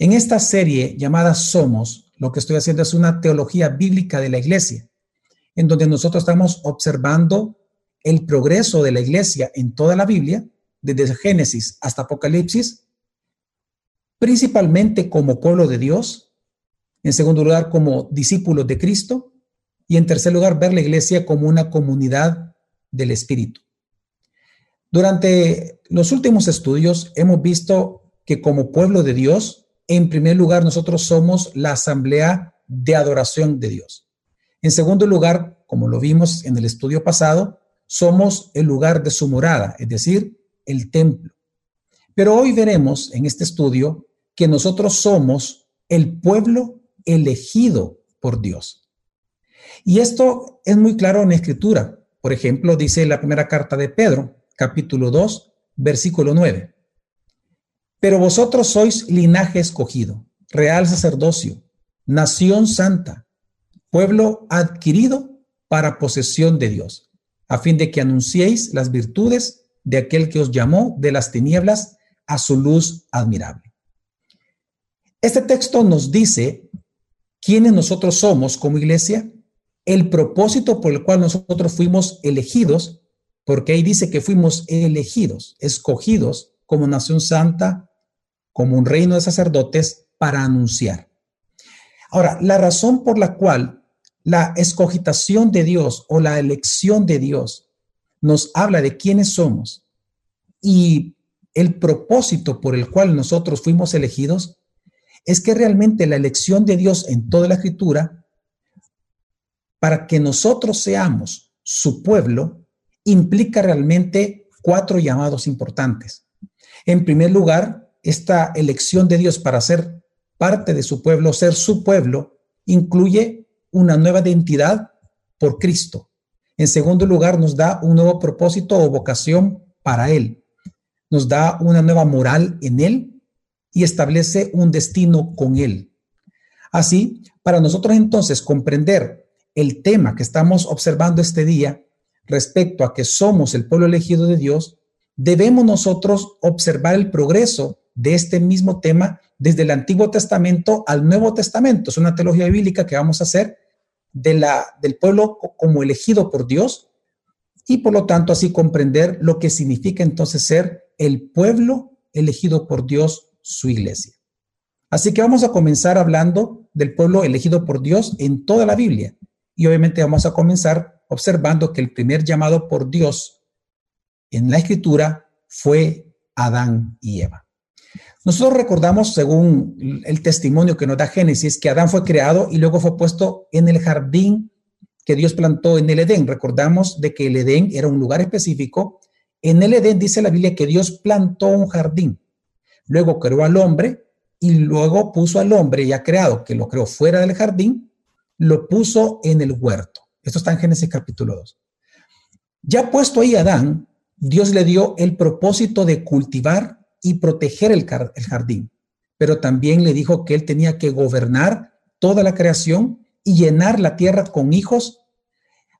En esta serie llamada Somos, lo que estoy haciendo es una teología bíblica de la iglesia, en donde nosotros estamos observando el progreso de la iglesia en toda la Biblia, desde Génesis hasta Apocalipsis, principalmente como pueblo de Dios, en segundo lugar como discípulos de Cristo y en tercer lugar ver la iglesia como una comunidad del Espíritu. Durante los últimos estudios hemos visto que como pueblo de Dios, en primer lugar nosotros somos la asamblea de adoración de Dios. En segundo lugar, como lo vimos en el estudio pasado, somos el lugar de su morada, es decir, el templo. Pero hoy veremos en este estudio que nosotros somos el pueblo elegido por Dios. Y esto es muy claro en la escritura. Por ejemplo, dice la primera carta de Pedro, capítulo 2, versículo 9. Pero vosotros sois linaje escogido, real sacerdocio, nación santa, pueblo adquirido para posesión de Dios, a fin de que anunciéis las virtudes de aquel que os llamó de las tinieblas a su luz admirable. Este texto nos dice quiénes nosotros somos como iglesia, el propósito por el cual nosotros fuimos elegidos porque ahí dice que fuimos elegidos, escogidos como nación santa, como un reino de sacerdotes para anunciar. Ahora, la razón por la cual la escogitación de Dios o la elección de Dios nos habla de quiénes somos y el propósito por el cual nosotros fuimos elegidos es que realmente la elección de Dios en toda la escritura, para que nosotros seamos su pueblo, implica realmente cuatro llamados importantes. En primer lugar, esta elección de Dios para ser parte de su pueblo, ser su pueblo, incluye una nueva identidad por Cristo. En segundo lugar, nos da un nuevo propósito o vocación para Él. Nos da una nueva moral en Él y establece un destino con Él. Así, para nosotros entonces comprender el tema que estamos observando este día, respecto a que somos el pueblo elegido de Dios, debemos nosotros observar el progreso de este mismo tema desde el Antiguo Testamento al Nuevo Testamento. Es una teología bíblica que vamos a hacer de la, del pueblo como elegido por Dios y por lo tanto así comprender lo que significa entonces ser el pueblo elegido por Dios, su iglesia. Así que vamos a comenzar hablando del pueblo elegido por Dios en toda la Biblia y obviamente vamos a comenzar observando que el primer llamado por Dios en la escritura fue Adán y Eva. Nosotros recordamos, según el testimonio que nos da Génesis, que Adán fue creado y luego fue puesto en el jardín que Dios plantó en el Edén. Recordamos de que el Edén era un lugar específico. En el Edén dice la Biblia que Dios plantó un jardín. Luego creó al hombre y luego puso al hombre ya creado, que lo creó fuera del jardín, lo puso en el huerto. Esto está en Génesis capítulo 2. Ya puesto ahí Adán, Dios le dio el propósito de cultivar y proteger el, jardín, pero también le dijo que él tenía que gobernar toda la creación y llenar la tierra con hijos,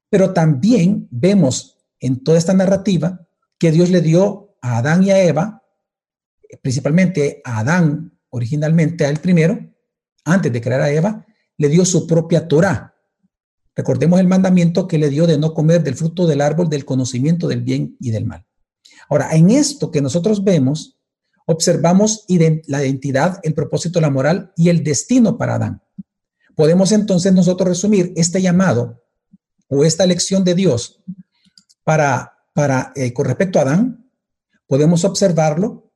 pero también vemos en toda esta narrativa que Dios le dio a Adán y a Eva, principalmente a Adán originalmente, a él primero, antes de crear a Eva, le dio su propia Torah, Recordemos el mandamiento que le dio de no comer del fruto del árbol del conocimiento del bien y del mal. Ahora, en esto que nosotros vemos, observamos la identidad, el propósito, la moral y el destino para Adán. Podemos entonces nosotros resumir este llamado o esta lección de Dios para, para eh, con respecto a Adán, podemos observarlo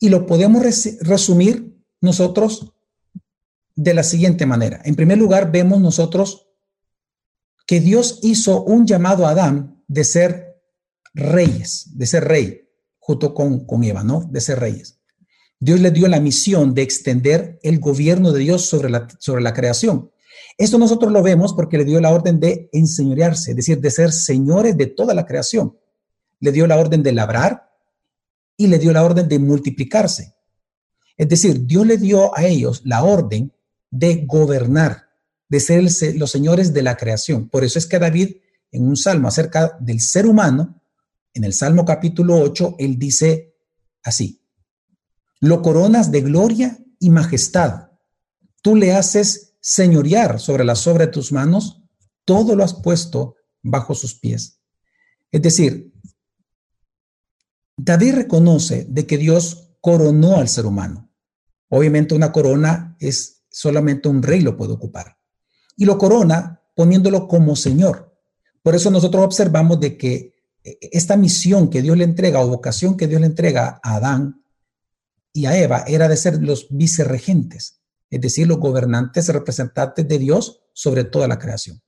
y lo podemos resumir nosotros de la siguiente manera. En primer lugar, vemos nosotros que Dios hizo un llamado a Adán de ser reyes, de ser rey, con, con Eva, ¿no? De ser reyes. Dios le dio la misión de extender el gobierno de Dios sobre la, sobre la creación. Esto nosotros lo vemos porque le dio la orden de enseñorearse, es decir, de ser señores de toda la creación. Le dio la orden de labrar y le dio la orden de multiplicarse. Es decir, Dios le dio a ellos la orden de gobernar de ser los señores de la creación. Por eso es que David, en un salmo acerca del ser humano, en el Salmo capítulo 8, él dice así, lo coronas de gloria y majestad. Tú le haces señorear sobre las obras de tus manos, todo lo has puesto bajo sus pies. Es decir, David reconoce de que Dios coronó al ser humano. Obviamente una corona es solamente un rey lo puede ocupar. Y lo corona poniéndolo como Señor. Por eso nosotros observamos de que esta misión que Dios le entrega o vocación que Dios le entrega a Adán y a Eva era de ser los vicerregentes, es decir, los gobernantes representantes de Dios sobre toda la creación.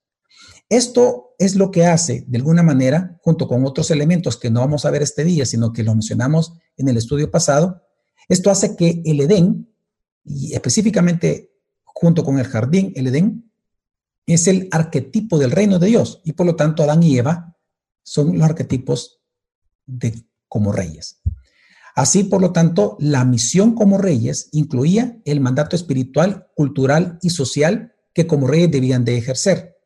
Esto es lo que hace, de alguna manera, junto con otros elementos que no vamos a ver este día, sino que lo mencionamos en el estudio pasado, esto hace que el Edén, y específicamente junto con el jardín, el Edén, es el arquetipo del reino de Dios, y por lo tanto Adán y Eva son los arquetipos de como reyes. Así, por lo tanto, la misión como reyes incluía el mandato espiritual, cultural y social que como reyes debían de ejercer.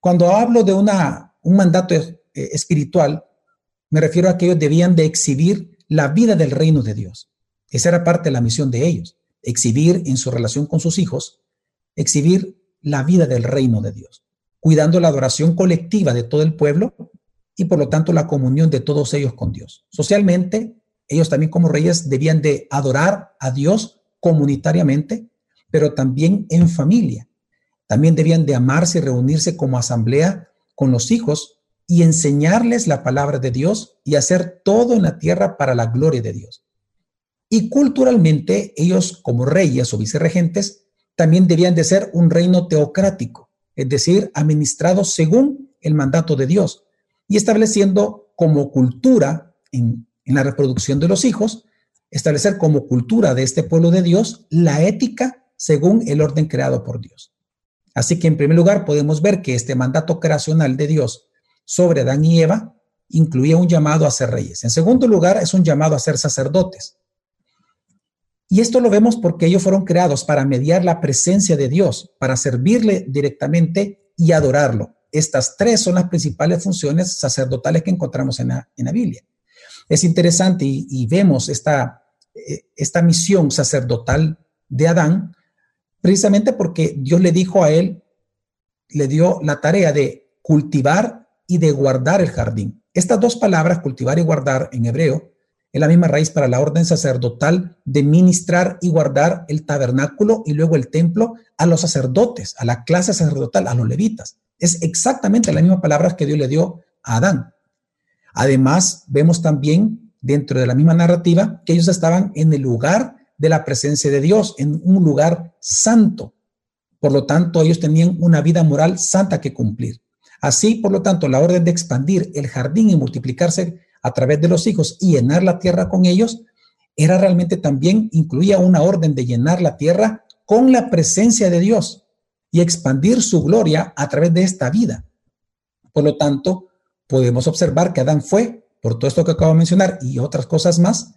Cuando hablo de una, un mandato eh, espiritual, me refiero a que ellos debían de exhibir la vida del reino de Dios. Esa era parte de la misión de ellos, exhibir en su relación con sus hijos, exhibir la vida del reino de Dios, cuidando la adoración colectiva de todo el pueblo y por lo tanto la comunión de todos ellos con Dios. Socialmente, ellos también como reyes debían de adorar a Dios comunitariamente, pero también en familia. También debían de amarse y reunirse como asamblea con los hijos y enseñarles la palabra de Dios y hacer todo en la tierra para la gloria de Dios. Y culturalmente, ellos como reyes o vicerregentes también debían de ser un reino teocrático, es decir, administrado según el mandato de Dios y estableciendo como cultura en, la reproducción de los hijos, establecer como cultura de este pueblo de Dios la ética según el orden creado por Dios. Así que en primer lugar podemos ver que este mandato creacional de Dios sobre Adán y Eva incluía un llamado a ser reyes. En segundo lugar es un llamado a ser sacerdotes. Y esto lo vemos porque ellos fueron creados para mediar la presencia de Dios, para servirle directamente y adorarlo. Estas tres son las principales funciones sacerdotales que encontramos en la, en la Biblia. Es interesante y, vemos esta, eh, esta misión sacerdotal de Adán precisamente porque Dios le dijo a él, le dio la tarea de cultivar y de guardar el jardín. Estas dos palabras, cultivar y guardar en hebreo, es la misma raíz para la orden sacerdotal de ministrar y guardar el tabernáculo y luego el templo a los sacerdotes, a la clase sacerdotal, a los levitas. Es exactamente la misma palabra que Dios le dio a Adán. Además, vemos también dentro de la misma narrativa que ellos estaban en el lugar de la presencia de Dios, en un lugar santo. Por lo tanto, ellos tenían una vida moral santa que cumplir. Así, por lo tanto, la orden de expandir el jardín y multiplicarse a través de los hijos y llenar la tierra con ellos, era realmente también, incluía una orden de llenar la tierra con la presencia de Dios y expandir su gloria a través de esta vida. Por lo tanto, podemos observar que Adán fue, por todo esto que acabo de mencionar y otras cosas más,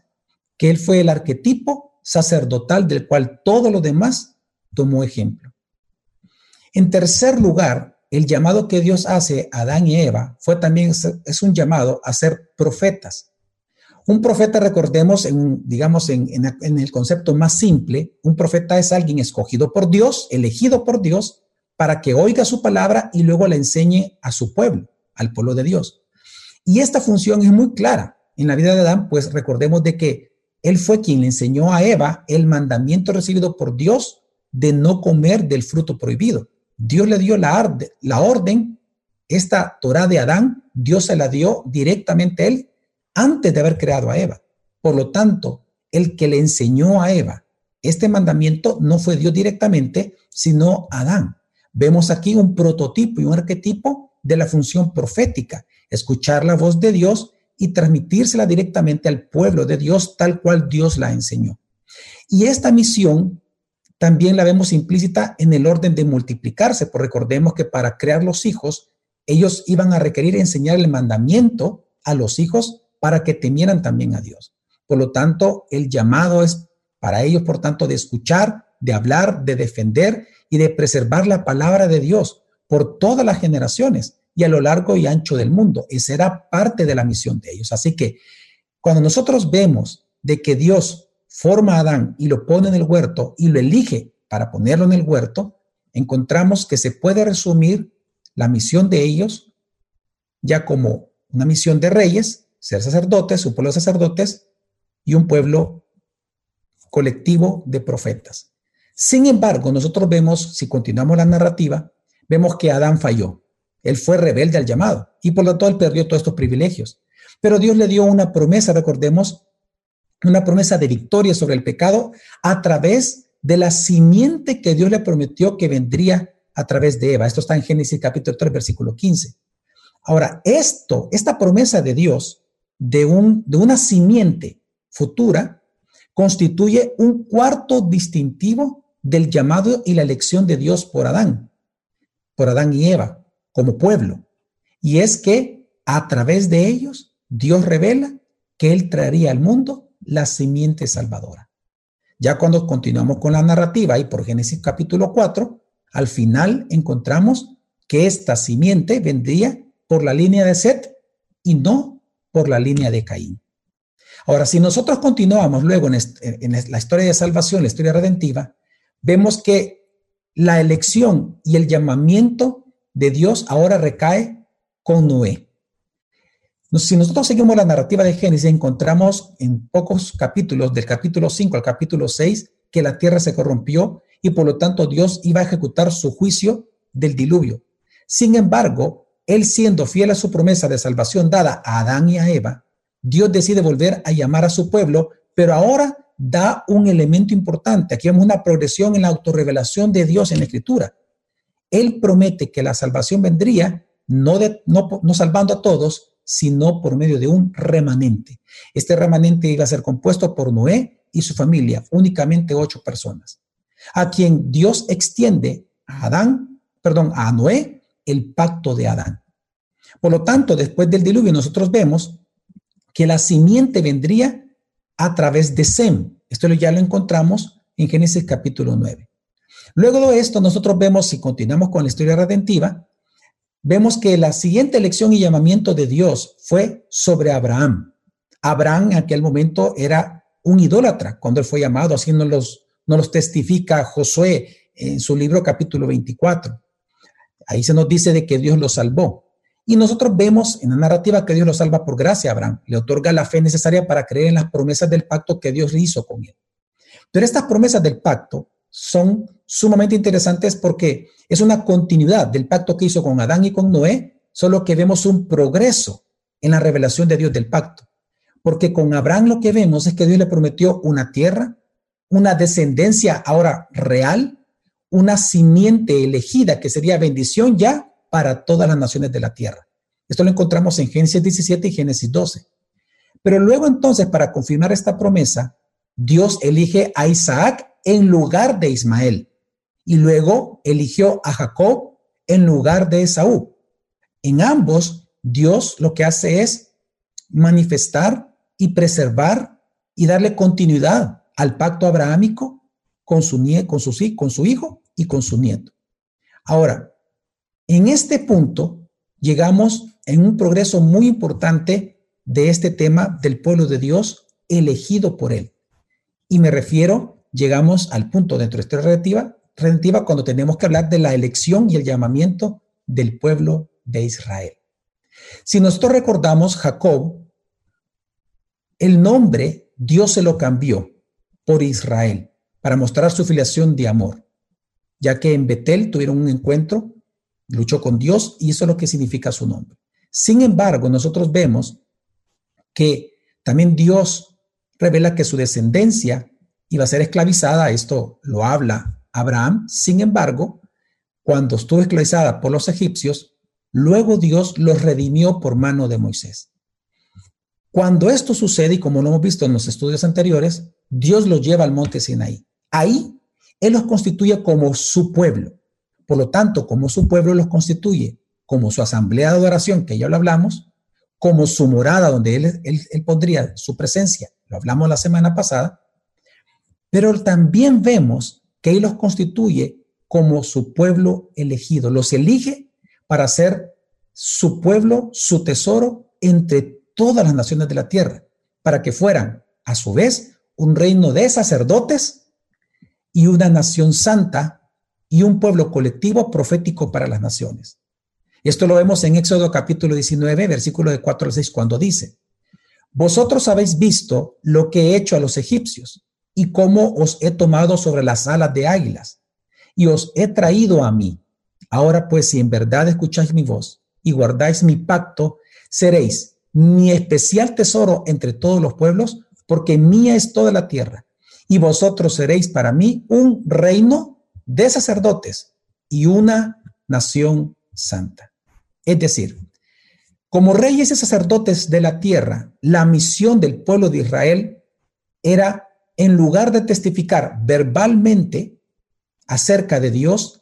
que él fue el arquetipo sacerdotal del cual todo lo demás tomó ejemplo. En tercer lugar, el llamado que Dios hace a Adán y Eva fue también, es un llamado a ser profetas. Un profeta, recordemos, en, digamos, en, el concepto más simple, un profeta es alguien escogido por Dios, elegido por Dios, para que oiga su palabra y luego la enseñe a su pueblo, al pueblo de Dios. Y esta función es muy clara en la vida de Adán, pues recordemos de que él fue quien le enseñó a Eva el mandamiento recibido por Dios de no comer del fruto prohibido. Dios le dio la, la orden, esta Torah de Adán, Dios se la dio directamente a él antes de haber creado a Eva. Por lo tanto, el que le enseñó a Eva este mandamiento no fue Dios directamente, sino Adán. Vemos aquí un prototipo y un arquetipo de la función profética, escuchar la voz de Dios y transmitírsela directamente al pueblo de Dios tal cual Dios la enseñó. Y esta misión también la vemos implícita en el orden de multiplicarse, porque recordemos que para crear los hijos, ellos iban a requerir enseñar el mandamiento a los hijos para que temieran también a Dios. Por lo tanto, el llamado es para ellos, por tanto, de escuchar, de hablar, de defender y de preservar la palabra de Dios por todas las generaciones y a lo largo y ancho del mundo. Esa era parte de la misión de ellos. Así que cuando nosotros vemos de que Dios forma a Adán y lo pone en el huerto y lo elige para ponerlo en el huerto, encontramos que se puede resumir la misión de ellos ya como una misión de reyes, ser sacerdotes, un pueblo de sacerdotes y un pueblo colectivo de profetas. Sin embargo, nosotros vemos, si continuamos la narrativa, vemos que Adán falló. Él fue rebelde al llamado y por lo tanto él perdió todos estos privilegios. Pero Dios le dio una promesa, recordemos, una promesa de victoria sobre el pecado a través de la simiente que Dios le prometió que vendría a través de Eva. Esto está en Génesis capítulo 3, versículo 15. Ahora, esto, esta promesa de Dios de, un, de una simiente futura, constituye un cuarto distintivo del llamado y la elección de Dios por Adán, por Adán y Eva, como pueblo. Y es que a través de ellos Dios revela que Él traería al mundo la simiente salvadora. Ya cuando continuamos con la narrativa y por Génesis capítulo 4, al final encontramos que esta simiente vendría por la línea de Set y no por la línea de Caín. Ahora, si nosotros continuamos luego en, la historia de salvación, la historia redentiva, vemos que la elección y el llamamiento de Dios ahora recae con Noé. Si nosotros seguimos la narrativa de Génesis, encontramos en pocos capítulos, del capítulo 5 al capítulo 6, que la tierra se corrompió y por lo tanto Dios iba a ejecutar su juicio del diluvio. Sin embargo, él siendo fiel a su promesa de salvación dada a Adán y a Eva, Dios decide volver a llamar a su pueblo, pero ahora da un elemento importante. Aquí vemos una progresión en la autorrevelación de Dios en la Escritura. Él promete que la salvación vendría no, no salvando a todos, sino por medio de un remanente. Este remanente iba a ser compuesto por Noé y su familia, únicamente ocho personas, a quien Dios extiende a Adán, perdón, a Noé, el pacto de Adán. Por lo tanto, después del diluvio, nosotros vemos que la simiente vendría a través de Sem. Esto ya lo encontramos en Génesis capítulo 9. Luego de esto, nosotros vemos, si continuamos con la historia redentiva, vemos que la siguiente elección y llamamiento de Dios fue sobre Abraham. Abraham en aquel momento era un idólatra cuando él fue llamado, así nos los, nos los testifica Josué en su libro capítulo 24. Ahí se nos dice de que Dios lo salvó. Y nosotros vemos en la narrativa que Dios lo salva por gracia a Abraham, le otorga la fe necesaria para creer en las promesas del pacto que Dios hizo con él. Pero estas promesas del pacto son sumamente interesantes porque es una continuidad del pacto que hizo con Adán y con Noé, solo que vemos un progreso en la revelación de Dios del pacto. Porque con Abraham lo que vemos es que Dios le prometió una tierra, una descendencia ahora real, una simiente elegida que sería bendición ya para todas las naciones de la tierra. Esto lo encontramos en Génesis 17 y Génesis 12. Pero luego entonces, para confirmar esta promesa, Dios elige a Isaac en lugar de Ismael y luego eligió a Jacob en lugar de Esaú. En ambos, Dios lo que hace es manifestar y preservar y darle continuidad al pacto abrahámico con su, con su, con su hijo y con su nieto. Ahora, en este punto llegamos en un progreso muy importante de este tema del pueblo de Dios elegido por él. Y me refiero, llegamos al punto dentro de esta relativa, relativa cuando tenemos que hablar de la elección y el llamamiento del pueblo de Israel. Si nosotros recordamos Jacob, el nombre Dios se lo cambió por Israel para mostrar su filiación de amor, ya que en Betel tuvieron un encuentro luchó con Dios y eso es lo que significa su nombre. Sin embargo, nosotros vemos que también Dios revela que su descendencia iba a ser esclavizada, esto lo habla Abraham, sin embargo, cuando estuvo esclavizada por los egipcios, luego Dios los redimió por mano de Moisés. Cuando esto sucede, y como lo hemos visto en los estudios anteriores, Dios los lleva al monte Sinaí. Ahí Él los constituye como su pueblo. Por lo tanto, como su pueblo los constituye, como su asamblea de adoración, que ya lo hablamos, como su morada donde él, él, pondría su presencia, lo hablamos la semana pasada, pero también vemos que Él los constituye como su pueblo elegido, los elige para ser su pueblo, su tesoro entre todas las naciones de la tierra, para que fueran, a su vez, un reino de sacerdotes y una nación santa y un pueblo colectivo profético para las naciones. Esto lo vemos en Éxodo capítulo 19, versículo de 4 al 6, cuando dice, Vosotros habéis visto lo que he hecho a los egipcios y cómo os he tomado sobre las alas de águilas y os he traído a mí. Ahora pues, si en verdad escucháis mi voz y guardáis mi pacto, seréis mi especial tesoro entre todos los pueblos, porque mía es toda la tierra, y vosotros seréis para mí un reino de sacerdotes y una nación santa. Es decir, como reyes y sacerdotes de la tierra, la misión del pueblo de Israel era, en lugar de testificar verbalmente acerca de Dios,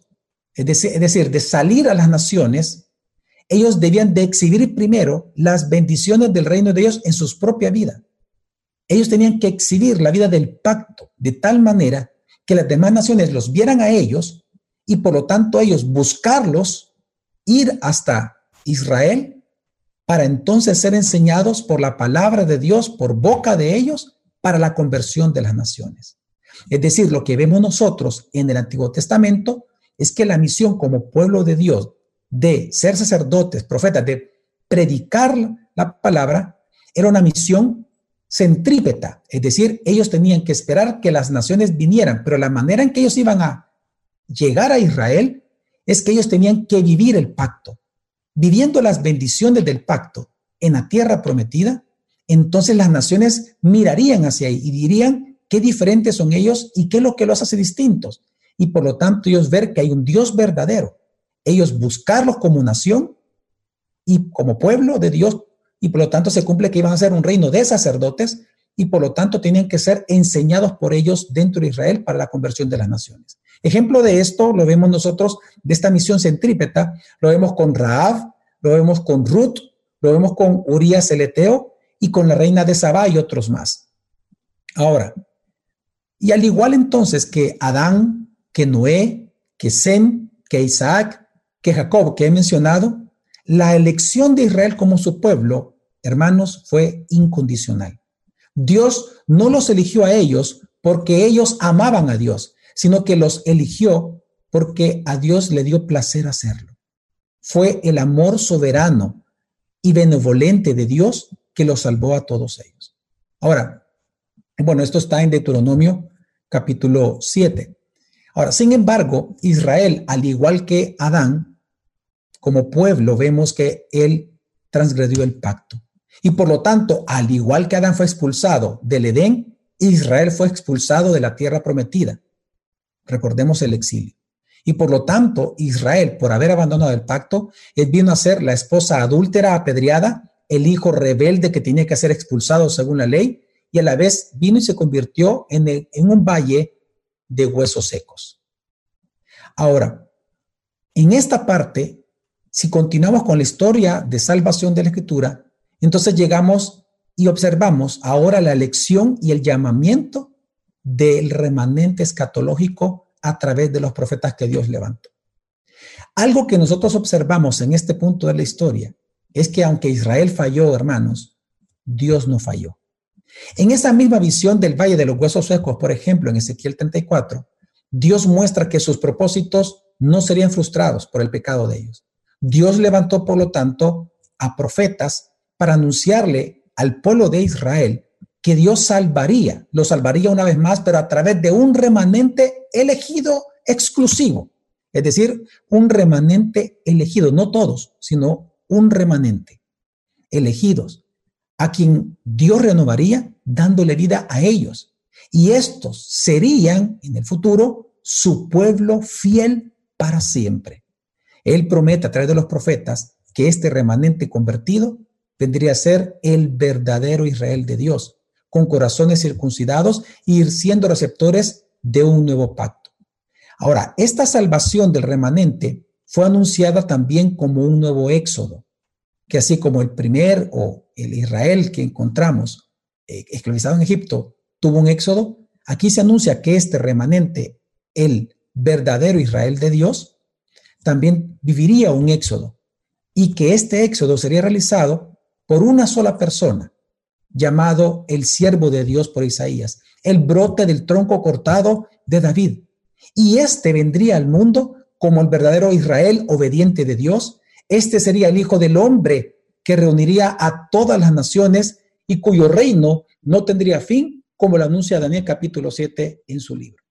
es decir, de salir a las naciones, ellos debían de exhibir primero las bendiciones del reino de Dios en su propia vida. Ellos tenían que exhibir la vida del pacto de tal manera que las demás naciones los vieran a ellos y por lo tanto ellos buscarlos, ir hasta Israel para entonces ser enseñados por la palabra de Dios, por boca de ellos, para la conversión de las naciones. Es decir, lo que vemos nosotros en el Antiguo Testamento es que la misión como pueblo de Dios de ser sacerdotes, profetas, de predicar la palabra, era una misión centrípeta, es decir, ellos tenían que esperar que las naciones vinieran, pero la manera en que ellos iban a llegar a Israel es que ellos tenían que vivir el pacto. Viviendo las bendiciones del pacto en la tierra prometida, entonces las naciones mirarían hacia ahí y dirían qué diferentes son ellos y qué es lo que los hace distintos. Y por lo tanto ellos ver que hay un Dios verdadero. Ellos buscarlos como nación y como pueblo de Dios y por lo tanto se cumple que iban a ser un reino de sacerdotes y por lo tanto tenían que ser enseñados por ellos dentro de Israel para la conversión de las naciones. Ejemplo de esto lo vemos nosotros de esta misión centrípeta, lo vemos con Raab, lo vemos con Ruth, lo vemos con Urias el Eteo y con la reina de Sabá y otros más. Ahora, y al igual entonces que Adán, que Noé, que Sem, que Isaac, que Jacob, que he mencionado, la elección de Israel como su pueblo, hermanos, fue incondicional. Dios no los eligió a ellos porque ellos amaban a Dios, sino que los eligió porque a Dios le dio placer hacerlo. Fue el amor soberano y benevolente de Dios que los salvó a todos ellos. Ahora, bueno, esto está en Deuteronomio capítulo 7. Ahora, sin embargo, Israel, al igual que Adán, como pueblo vemos que él transgredió el pacto. Y por lo tanto, al igual que Adán fue expulsado del Edén, Israel fue expulsado de la tierra prometida. Recordemos el exilio. Y por lo tanto, Israel, por haber abandonado el pacto, él vino a ser la esposa adúltera apedreada, el hijo rebelde que tenía que ser expulsado según la ley, y a la vez vino y se convirtió en, en un valle de huesos secos. Ahora, en esta parte si continuamos con la historia de salvación de la Escritura, entonces llegamos y observamos ahora la elección y el llamamiento del remanente escatológico a través de los profetas que Dios levantó. Algo que nosotros observamos en este punto de la historia es que aunque Israel falló, hermanos, Dios no falló. En esa misma visión del Valle de los Huesos Secos, por ejemplo, en Ezequiel 34, Dios muestra que sus propósitos no serían frustrados por el pecado de ellos. Dios levantó, por lo tanto, a profetas para anunciarle al pueblo de Israel que Dios salvaría, lo salvaría una vez más, pero a través de un remanente elegido exclusivo. Es decir, un remanente elegido, no todos, sino un remanente, elegidos, a quien Dios renovaría dándole vida a ellos. Y estos serían en el futuro su pueblo fiel para siempre. Él promete a través de los profetas que este remanente convertido vendría a ser el verdadero Israel de Dios, con corazones circuncidados y siendo receptores de un nuevo pacto. Ahora, esta salvación del remanente fue anunciada también como un nuevo éxodo, que así como el primer o el Israel que encontramos eh, esclavizado en Egipto tuvo un éxodo, aquí se anuncia que este remanente, el verdadero Israel de Dios, también viviría un éxodo y que este éxodo sería realizado por una sola persona, llamado el siervo de Dios por Isaías, el brote del tronco cortado de David. Y este vendría al mundo como el verdadero Israel obediente de Dios. Este sería el Hijo del Hombre que reuniría a todas las naciones y cuyo reino no tendría fin, como lo anuncia Daniel capítulo 7 en su libro.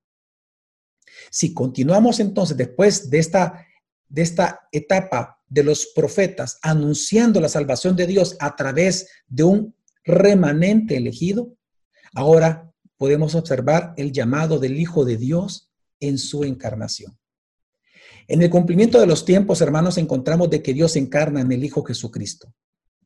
Si continuamos entonces después de esta, de esta etapa de los profetas anunciando la salvación de Dios a través de un remanente elegido, ahora podemos observar el llamado del Hijo de Dios en su encarnación. En el cumplimiento de los tiempos, hermanos, encontramos de que Dios encarna en el Hijo Jesucristo,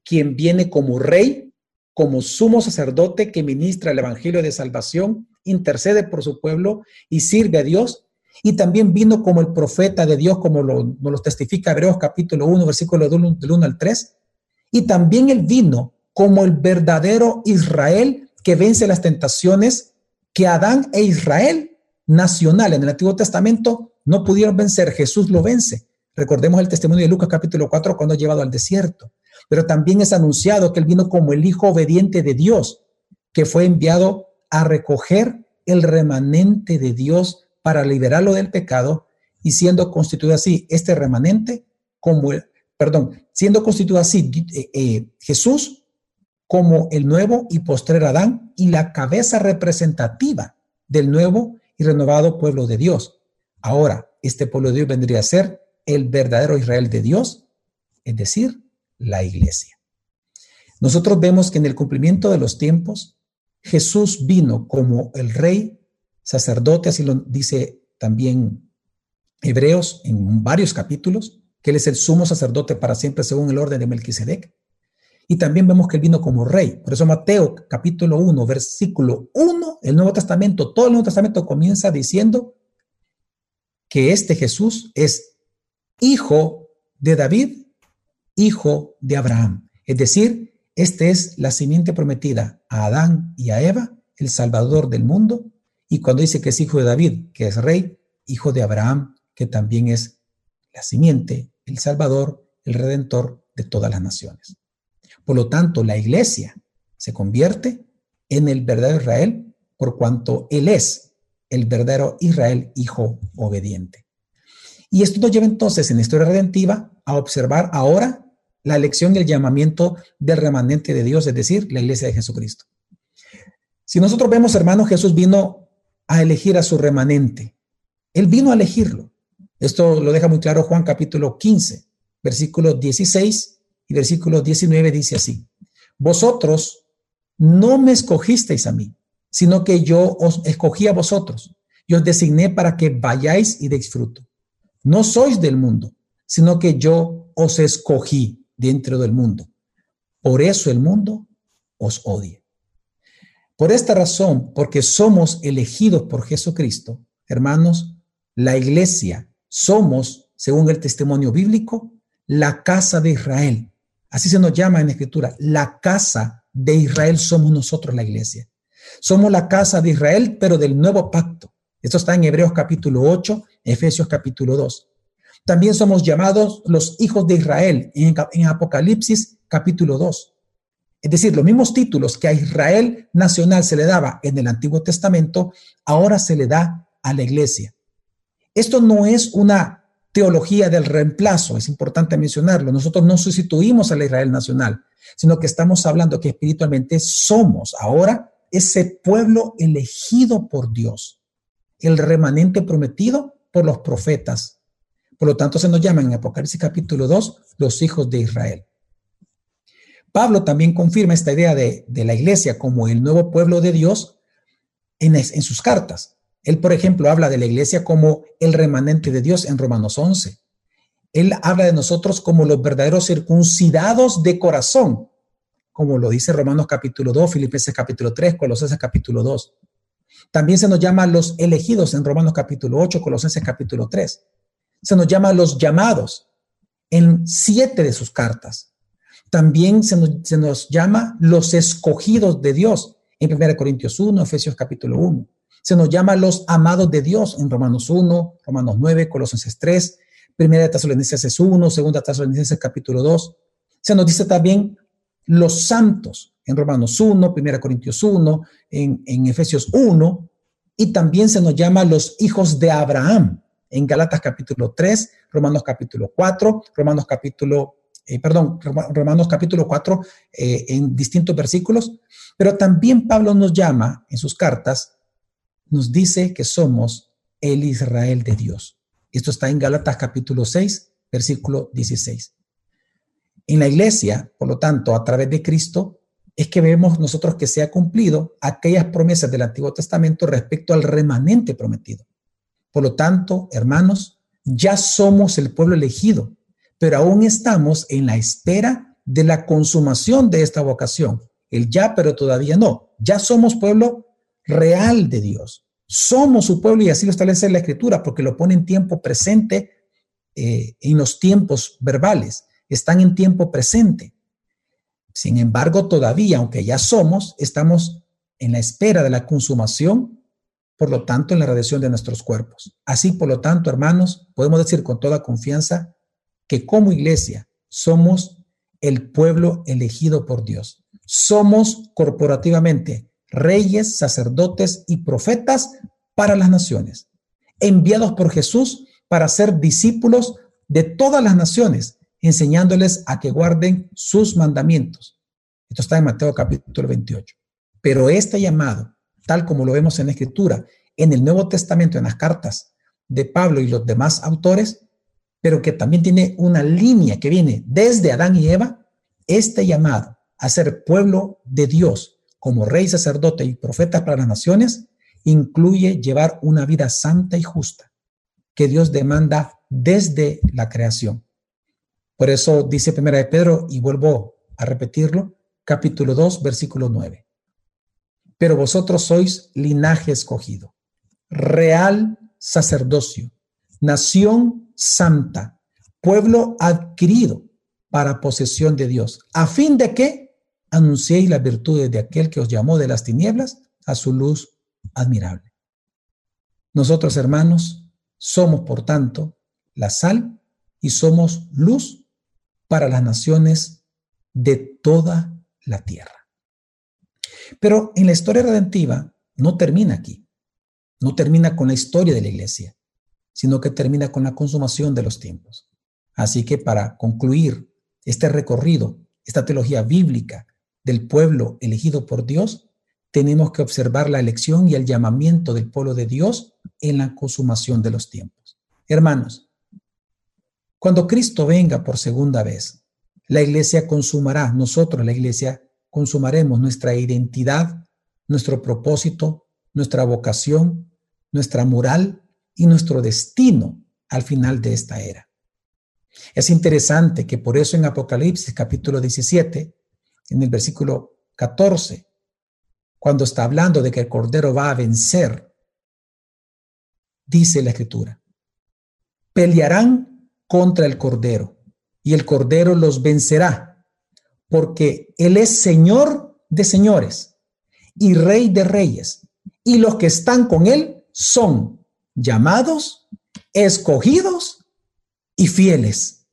quien viene como Rey, como sumo sacerdote que ministra el Evangelio de salvación, intercede por su pueblo y sirve a Dios y también vino como el profeta de Dios, como lo, nos lo testifica Hebreos capítulo 1, versículo del 1, al 3. Y también él vino como el verdadero Israel que vence las tentaciones que Adán e Israel nacional en el Antiguo Testamento no pudieron vencer. Jesús lo vence. Recordemos el testimonio de Lucas capítulo 4 cuando ha llevado al desierto. Pero también es anunciado que él vino como el Hijo obediente de Dios, que fue enviado a recoger el remanente de Dios para liberarlo del pecado y siendo constituido así este remanente como, perdón, siendo constituido así eh, eh, Jesús como el nuevo y postrer Adán y la cabeza representativa del nuevo y renovado pueblo de Dios. Ahora, este pueblo de Dios vendría a ser el verdadero Israel de Dios, es decir, la iglesia. Nosotros vemos que en el cumplimiento de los tiempos, Jesús vino como el rey sacerdote, así lo dice también Hebreos en varios capítulos, que él es el sumo sacerdote para siempre según el orden de Melquisedec. Y también vemos que él vino como rey. Por eso Mateo capítulo 1, versículo 1, el Nuevo Testamento, todo el Nuevo Testamento comienza diciendo que este Jesús es hijo de David, hijo de Abraham. Es decir, este es la simiente prometida a Adán y a Eva, el Salvador del mundo, y cuando dice que es hijo de David, que es rey, hijo de Abraham, que también es la simiente, el Salvador, el Redentor de todas las naciones. Por lo tanto, la iglesia se convierte en el verdadero Israel por cuanto Él es el verdadero Israel, hijo obediente. Y esto nos lleva entonces en la historia redentiva a observar ahora la elección y el llamamiento del remanente de Dios, es decir, la iglesia de Jesucristo. Si nosotros vemos, hermanos, Jesús vino a elegir a su remanente. Él vino a elegirlo. Esto lo deja muy claro Juan capítulo 15, versículo 16 y versículo 19 dice así. Vosotros no me escogisteis a mí, sino que yo os escogí a vosotros y os designé para que vayáis y deis fruto. No sois del mundo, sino que yo os escogí dentro del mundo. Por eso el mundo os odia. Por esta razón, porque somos elegidos por Jesucristo, hermanos, la iglesia somos, según el testimonio bíblico, la casa de Israel. Así se nos llama en la escritura, la casa de Israel somos nosotros la iglesia. Somos la casa de Israel, pero del nuevo pacto. Esto está en Hebreos capítulo 8, Efesios capítulo 2. También somos llamados los hijos de Israel en, en Apocalipsis capítulo 2. Es decir, los mismos títulos que a Israel nacional se le daba en el Antiguo Testamento, ahora se le da a la iglesia. Esto no es una teología del reemplazo, es importante mencionarlo. Nosotros no sustituimos a la Israel nacional, sino que estamos hablando que espiritualmente somos ahora ese pueblo elegido por Dios, el remanente prometido por los profetas. Por lo tanto, se nos llama en Apocalipsis capítulo 2 los hijos de Israel. Pablo también confirma esta idea de, la iglesia como el nuevo pueblo de Dios en, sus cartas. Él, por ejemplo, habla de la iglesia como el remanente de Dios en Romanos 11. Él habla de nosotros como los verdaderos circuncidados de corazón, como lo dice Romanos capítulo 2, Filipenses capítulo 3, Colosenses capítulo 2. También se nos llama los elegidos en Romanos capítulo 8, Colosenses capítulo 3. Se nos llama los llamados en siete de sus cartas. También se nos, llama los escogidos de Dios en 1 Corintios 1, Efesios capítulo 1. Se nos llama los amados de Dios en Romanos 1, Romanos 9, Colosenses 3, 1 Tesalonicenses 1, 2 Tesalonicenses capítulo 2. Se nos dice también los santos en Romanos 1, 1 Corintios 1, en, en Efesios 1, y también se nos llama los hijos de Abraham en Galatas capítulo 3, Romanos capítulo 4, Romanos capítulo, eh, perdón, Romanos capítulo 4 eh, en distintos versículos, pero también Pablo nos llama en sus cartas, nos dice que somos el Israel de Dios. Esto está en Galatas capítulo 6, versículo 16. En la iglesia, por lo tanto, a través de Cristo, es que vemos nosotros que se ha cumplido aquellas promesas del Antiguo Testamento respecto al remanente prometido. Por lo tanto, hermanos, ya somos el pueblo elegido, pero aún estamos en la espera de la consumación de esta vocación. El ya, pero todavía no. Ya somos pueblo real de Dios. Somos su pueblo y así lo establece la Escritura, porque lo pone en tiempo presente, eh, en los tiempos verbales. Están en tiempo presente. Sin embargo, todavía, aunque ya somos, estamos en la espera de la consumación, por lo tanto, en la radiación de nuestros cuerpos. Así, por lo tanto, hermanos, podemos decir con toda confianza que como iglesia somos el pueblo elegido por Dios. Somos corporativamente reyes, sacerdotes y profetas para las naciones, enviados por Jesús para ser discípulos de todas las naciones enseñándoles a que guarden sus mandamientos. Esto está en Mateo capítulo 28. Pero este llamado, tal como lo vemos en la Escritura, en el Nuevo Testamento, en las cartas de Pablo y los demás autores, pero que también tiene una línea que viene desde Adán y Eva, este llamado a ser pueblo de Dios como rey, sacerdote y profeta para las naciones, incluye llevar una vida santa y justa que Dios demanda desde la creación. Por eso dice Primera de Pedro, y vuelvo a repetirlo, capítulo 2, versículo 9. Pero vosotros sois linaje escogido, real sacerdocio, nación santa, pueblo adquirido para posesión de Dios, a fin de que anunciéis las virtudes de aquel que os llamó de las tinieblas a su luz admirable. Nosotros, hermanos, somos, por tanto, la sal y somos luz para las naciones de toda la tierra. Pero en la historia redentiva no termina aquí, no termina con la historia de la iglesia, sino que termina con la consumación de los tiempos. Así que para concluir este recorrido, esta teología bíblica del pueblo elegido por Dios, tenemos que observar la elección y el llamamiento del pueblo de Dios en la consumación de los tiempos. Hermanos, cuando Cristo venga por segunda vez, la iglesia consumará, nosotros la iglesia consumaremos nuestra identidad, nuestro propósito, nuestra vocación, nuestra moral y nuestro destino al final de esta era. Es interesante que por eso en Apocalipsis capítulo 17, en el versículo 14, cuando está hablando de que el Cordero va a vencer, dice la Escritura, pelearán contra el Cordero, y el Cordero los vencerá, porque Él es Señor de señores y Rey de reyes, y los que están con Él son llamados, escogidos y fieles.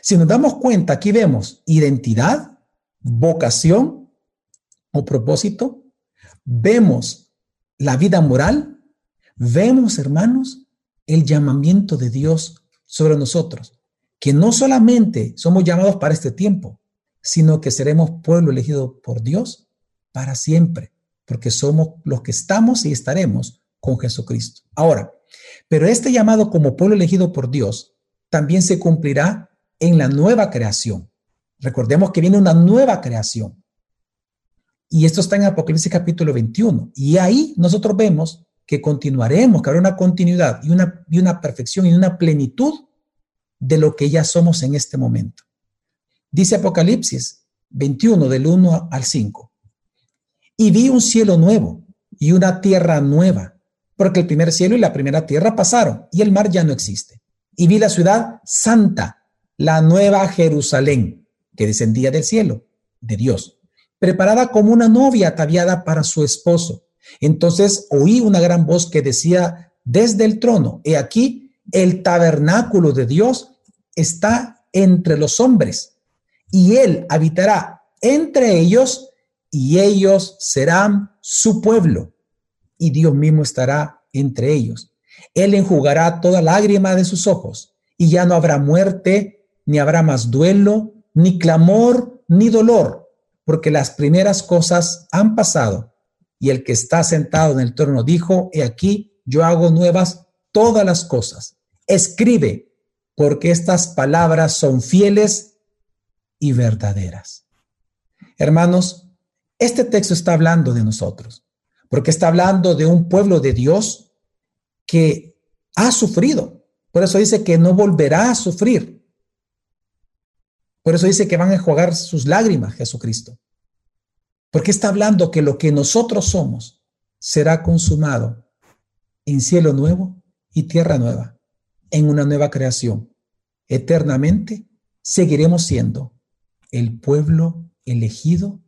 Si nos damos cuenta, aquí vemos identidad, vocación o propósito, vemos la vida moral, vemos, hermanos, el llamamiento de Dios sobre nosotros, que no solamente somos llamados para este tiempo, sino que seremos pueblo elegido por Dios para siempre, porque somos los que estamos y estaremos con Jesucristo. Ahora, pero este llamado como pueblo elegido por Dios también se cumplirá en la nueva creación. Recordemos que viene una nueva creación. Y esto está en Apocalipsis capítulo 21. Y ahí nosotros vemos que continuaremos, que habrá una continuidad y una, y una perfección y una plenitud de lo que ya somos en este momento. Dice Apocalipsis 21 del 1 al 5. Y vi un cielo nuevo y una tierra nueva, porque el primer cielo y la primera tierra pasaron y el mar ya no existe. Y vi la ciudad santa, la nueva Jerusalén, que descendía del cielo, de Dios, preparada como una novia ataviada para su esposo. Entonces oí una gran voz que decía desde el trono, he aquí, el tabernáculo de Dios está entre los hombres y él habitará entre ellos y ellos serán su pueblo, y Dios mismo estará entre ellos. Él enjugará toda lágrima de sus ojos, y ya no habrá muerte, ni habrá más duelo, ni clamor, ni dolor, porque las primeras cosas han pasado. Y el que está sentado en el trono dijo, he aquí, yo hago nuevas todas las cosas. Escribe, porque estas palabras son fieles y verdaderas. Hermanos, este texto está hablando de nosotros, porque está hablando de un pueblo de Dios que ha sufrido. Por eso dice que no volverá a sufrir. Por eso dice que van a enjuagar sus lágrimas, Jesucristo. Porque está hablando que lo que nosotros somos será consumado en cielo nuevo y tierra nueva, en una nueva creación. Eternamente seguiremos siendo el pueblo elegido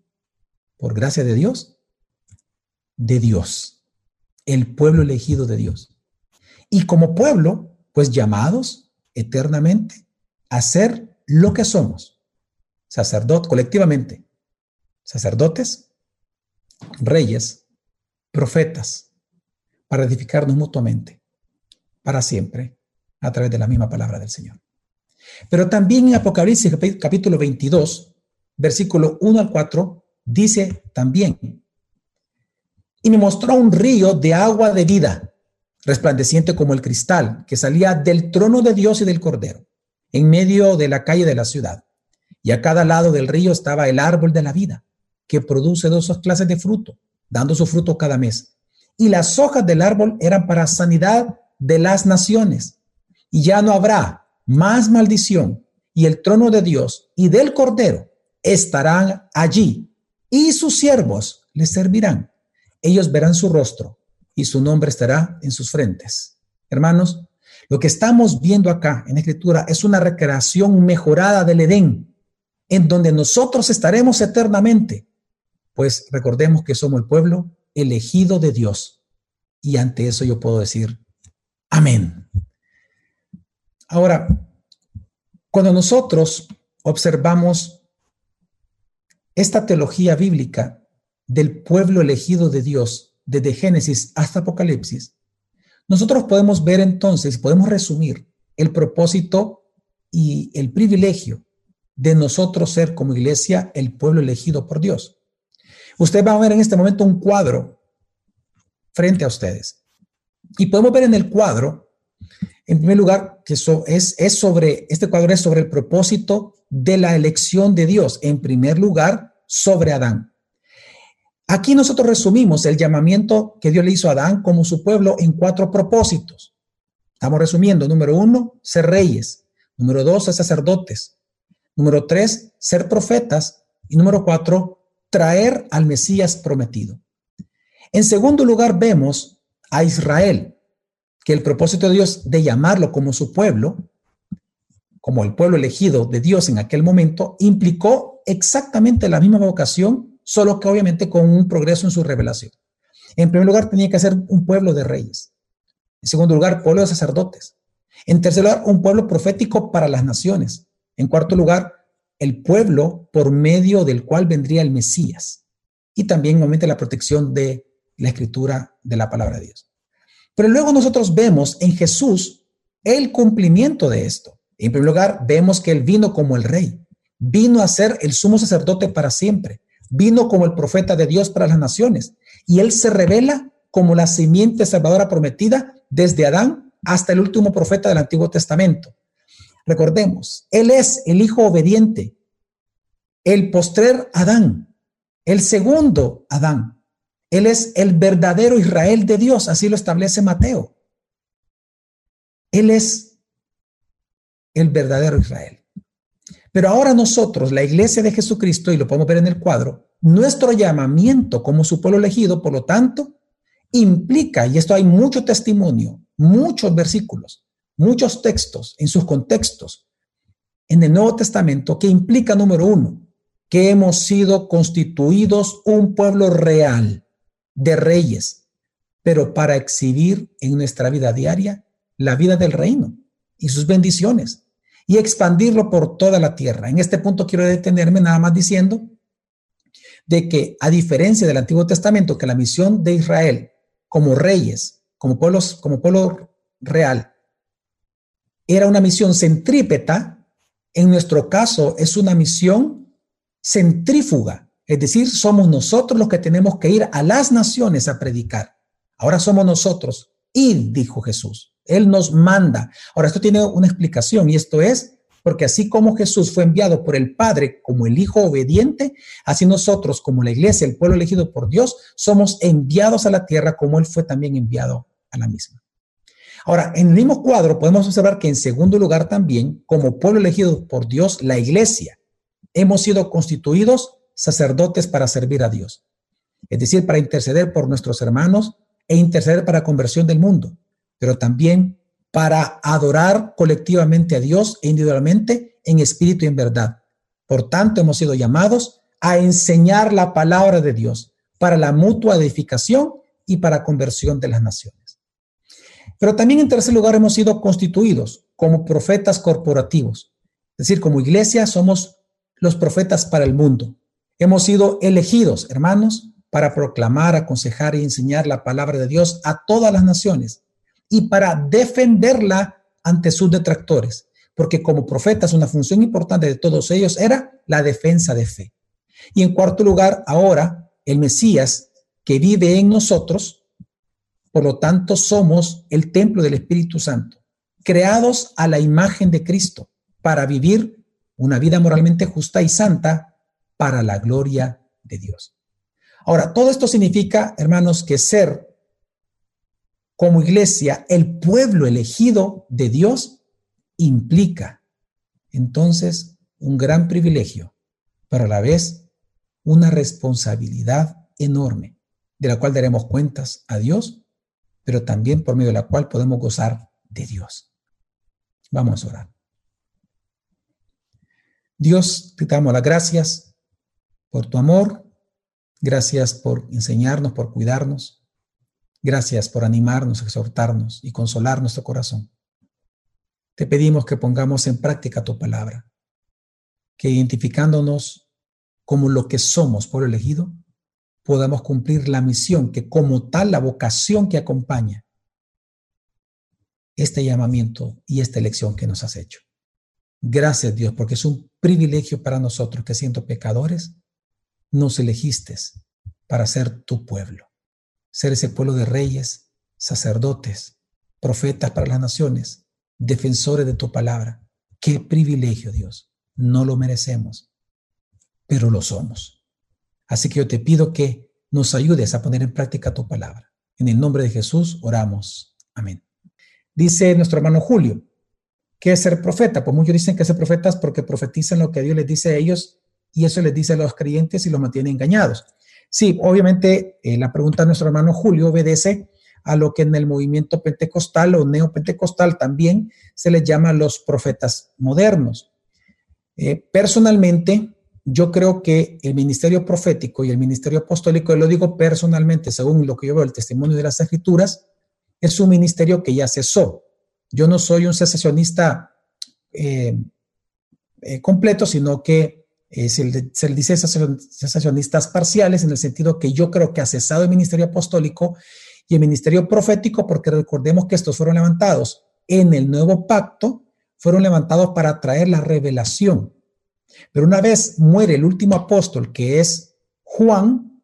por gracia de Dios, de Dios, el pueblo elegido de Dios. Y como pueblo, pues llamados eternamente a ser lo que somos, sacerdotes, colectivamente, sacerdotes, reyes, profetas, para edificarnos mutuamente, para siempre, a través de la misma palabra del Señor. Pero también en Apocalipsis capítulo 22, versículo 1 al 4, dice también, y me mostró un río de agua de vida, resplandeciente como el cristal, que salía del trono de Dios y del Cordero, en medio de la calle de la ciudad. Y a cada lado del río estaba el árbol de la vida, que produce dos clases de fruto, dando su fruto cada mes. Y las hojas del árbol eran para sanidad de las naciones. Y ya no habrá más maldición, y el trono de Dios y del Cordero estarán allí, y sus siervos les servirán. Ellos verán su rostro, y su nombre estará en sus frentes. Hermanos, lo que estamos viendo acá en Escritura es una recreación mejorada del Edén, en donde nosotros estaremos eternamente, pues recordemos que somos el pueblo elegido de Dios. Y ante eso yo puedo decir, amén. Ahora, cuando nosotros observamos esta teología bíblica del pueblo elegido de Dios, desde Génesis hasta Apocalipsis, nosotros podemos ver entonces, podemos resumir el propósito y el privilegio de nosotros ser como iglesia el pueblo elegido por Dios. Usted va a ver en este momento un cuadro frente a ustedes. Y podemos ver en el cuadro en primer lugar, que eso es, es sobre, este cuadro es sobre el propósito de la elección de Dios. En primer lugar, sobre Adán. Aquí nosotros resumimos el llamamiento que Dios le hizo a Adán como su pueblo en cuatro propósitos. Estamos resumiendo. Número uno, ser reyes. Número dos, ser sacerdotes. Número tres, ser profetas. Y número cuatro, traer al Mesías prometido. En segundo lugar, vemos a Israel que el propósito de Dios de llamarlo como su pueblo, como el pueblo elegido de Dios en aquel momento, implicó exactamente la misma vocación, solo que obviamente con un progreso en su revelación. En primer lugar, tenía que ser un pueblo de reyes. En segundo lugar, pueblo de sacerdotes. En tercer lugar, un pueblo profético para las naciones. En cuarto lugar, el pueblo por medio del cual vendría el Mesías. Y también, obviamente, la protección de la escritura de la palabra de Dios. Pero luego nosotros vemos en Jesús el cumplimiento de esto. En primer lugar, vemos que Él vino como el rey, vino a ser el sumo sacerdote para siempre, vino como el profeta de Dios para las naciones, y Él se revela como la simiente salvadora prometida desde Adán hasta el último profeta del Antiguo Testamento. Recordemos, Él es el Hijo obediente, el postrer Adán, el segundo Adán, él es el verdadero Israel de Dios, así lo establece Mateo. Él es el verdadero Israel. Pero ahora nosotros, la iglesia de Jesucristo, y lo podemos ver en el cuadro, nuestro llamamiento como su pueblo elegido, por lo tanto, implica, y esto hay mucho testimonio, muchos versículos, muchos textos en sus contextos en el Nuevo Testamento que implica, número uno, que hemos sido constituidos un pueblo real de reyes, pero para exhibir en nuestra vida diaria la vida del reino y sus bendiciones y expandirlo por toda la tierra. En este punto quiero detenerme nada más diciendo de que a diferencia del Antiguo Testamento, que la misión de Israel como reyes, como, pueblos, como pueblo real, era una misión centrípeta, en nuestro caso es una misión centrífuga, es decir, somos nosotros los que tenemos que ir a las naciones a predicar. Ahora somos nosotros. y dijo Jesús. Él nos manda. Ahora, esto tiene una explicación y esto es porque así como Jesús fue enviado por el Padre como el Hijo obediente, así nosotros como la iglesia, el pueblo elegido por Dios, somos enviados a la tierra como Él fue también enviado a la misma. Ahora, en el mismo cuadro podemos observar que en segundo lugar también, como pueblo elegido por Dios, la iglesia, hemos sido constituidos sacerdotes para servir a Dios, es decir, para interceder por nuestros hermanos e interceder para conversión del mundo, pero también para adorar colectivamente a Dios e individualmente en espíritu y en verdad. Por tanto, hemos sido llamados a enseñar la palabra de Dios para la mutua edificación y para conversión de las naciones. Pero también en tercer lugar hemos sido constituidos como profetas corporativos. Es decir, como iglesia somos los profetas para el mundo. Hemos sido elegidos, hermanos, para proclamar, aconsejar y enseñar la palabra de Dios a todas las naciones y para defenderla ante sus detractores, porque como profetas una función importante de todos ellos era la defensa de fe. Y en cuarto lugar, ahora el Mesías que vive en nosotros, por lo tanto somos el templo del Espíritu Santo, creados a la imagen de Cristo para vivir una vida moralmente justa y santa para la gloria de Dios. Ahora, todo esto significa, hermanos, que ser como iglesia, el pueblo elegido de Dios, implica entonces un gran privilegio, pero a la vez una responsabilidad enorme, de la cual daremos cuentas a Dios, pero también por medio de la cual podemos gozar de Dios. Vamos a orar. Dios, te damos las gracias por tu amor, gracias por enseñarnos, por cuidarnos. Gracias por animarnos, exhortarnos y consolar nuestro corazón. Te pedimos que pongamos en práctica tu palabra, que identificándonos como lo que somos por elegido, podamos cumplir la misión que como tal, la vocación que acompaña este llamamiento y esta elección que nos has hecho. Gracias Dios, porque es un privilegio para nosotros que siendo pecadores, nos elegiste para ser tu pueblo ser ese pueblo de reyes, sacerdotes, profetas para las naciones, defensores de tu palabra. Qué privilegio, Dios. No lo merecemos, pero lo somos. Así que yo te pido que nos ayudes a poner en práctica tu palabra. En el nombre de Jesús oramos. Amén. Dice nuestro hermano Julio, ¿qué es ser profeta? Pues muchos dicen que ser profetas porque profetizan lo que Dios les dice a ellos y eso les dice a los creyentes y los mantiene engañados. Sí, obviamente eh, la pregunta de nuestro hermano Julio obedece a lo que en el movimiento pentecostal o neopentecostal también se les llama los profetas modernos. Eh, personalmente, yo creo que el ministerio profético y el ministerio apostólico, y lo digo personalmente, según lo que yo veo el testimonio de las escrituras, es un ministerio que ya cesó. Yo no soy un secesionista eh, completo, sino que eh, se, le, dice sensacionistas parciales en el sentido que yo creo que ha cesado el ministerio apostólico y el ministerio profético, porque recordemos que estos fueron levantados en el nuevo pacto, fueron levantados para traer la revelación. Pero una vez muere el último apóstol, que es Juan,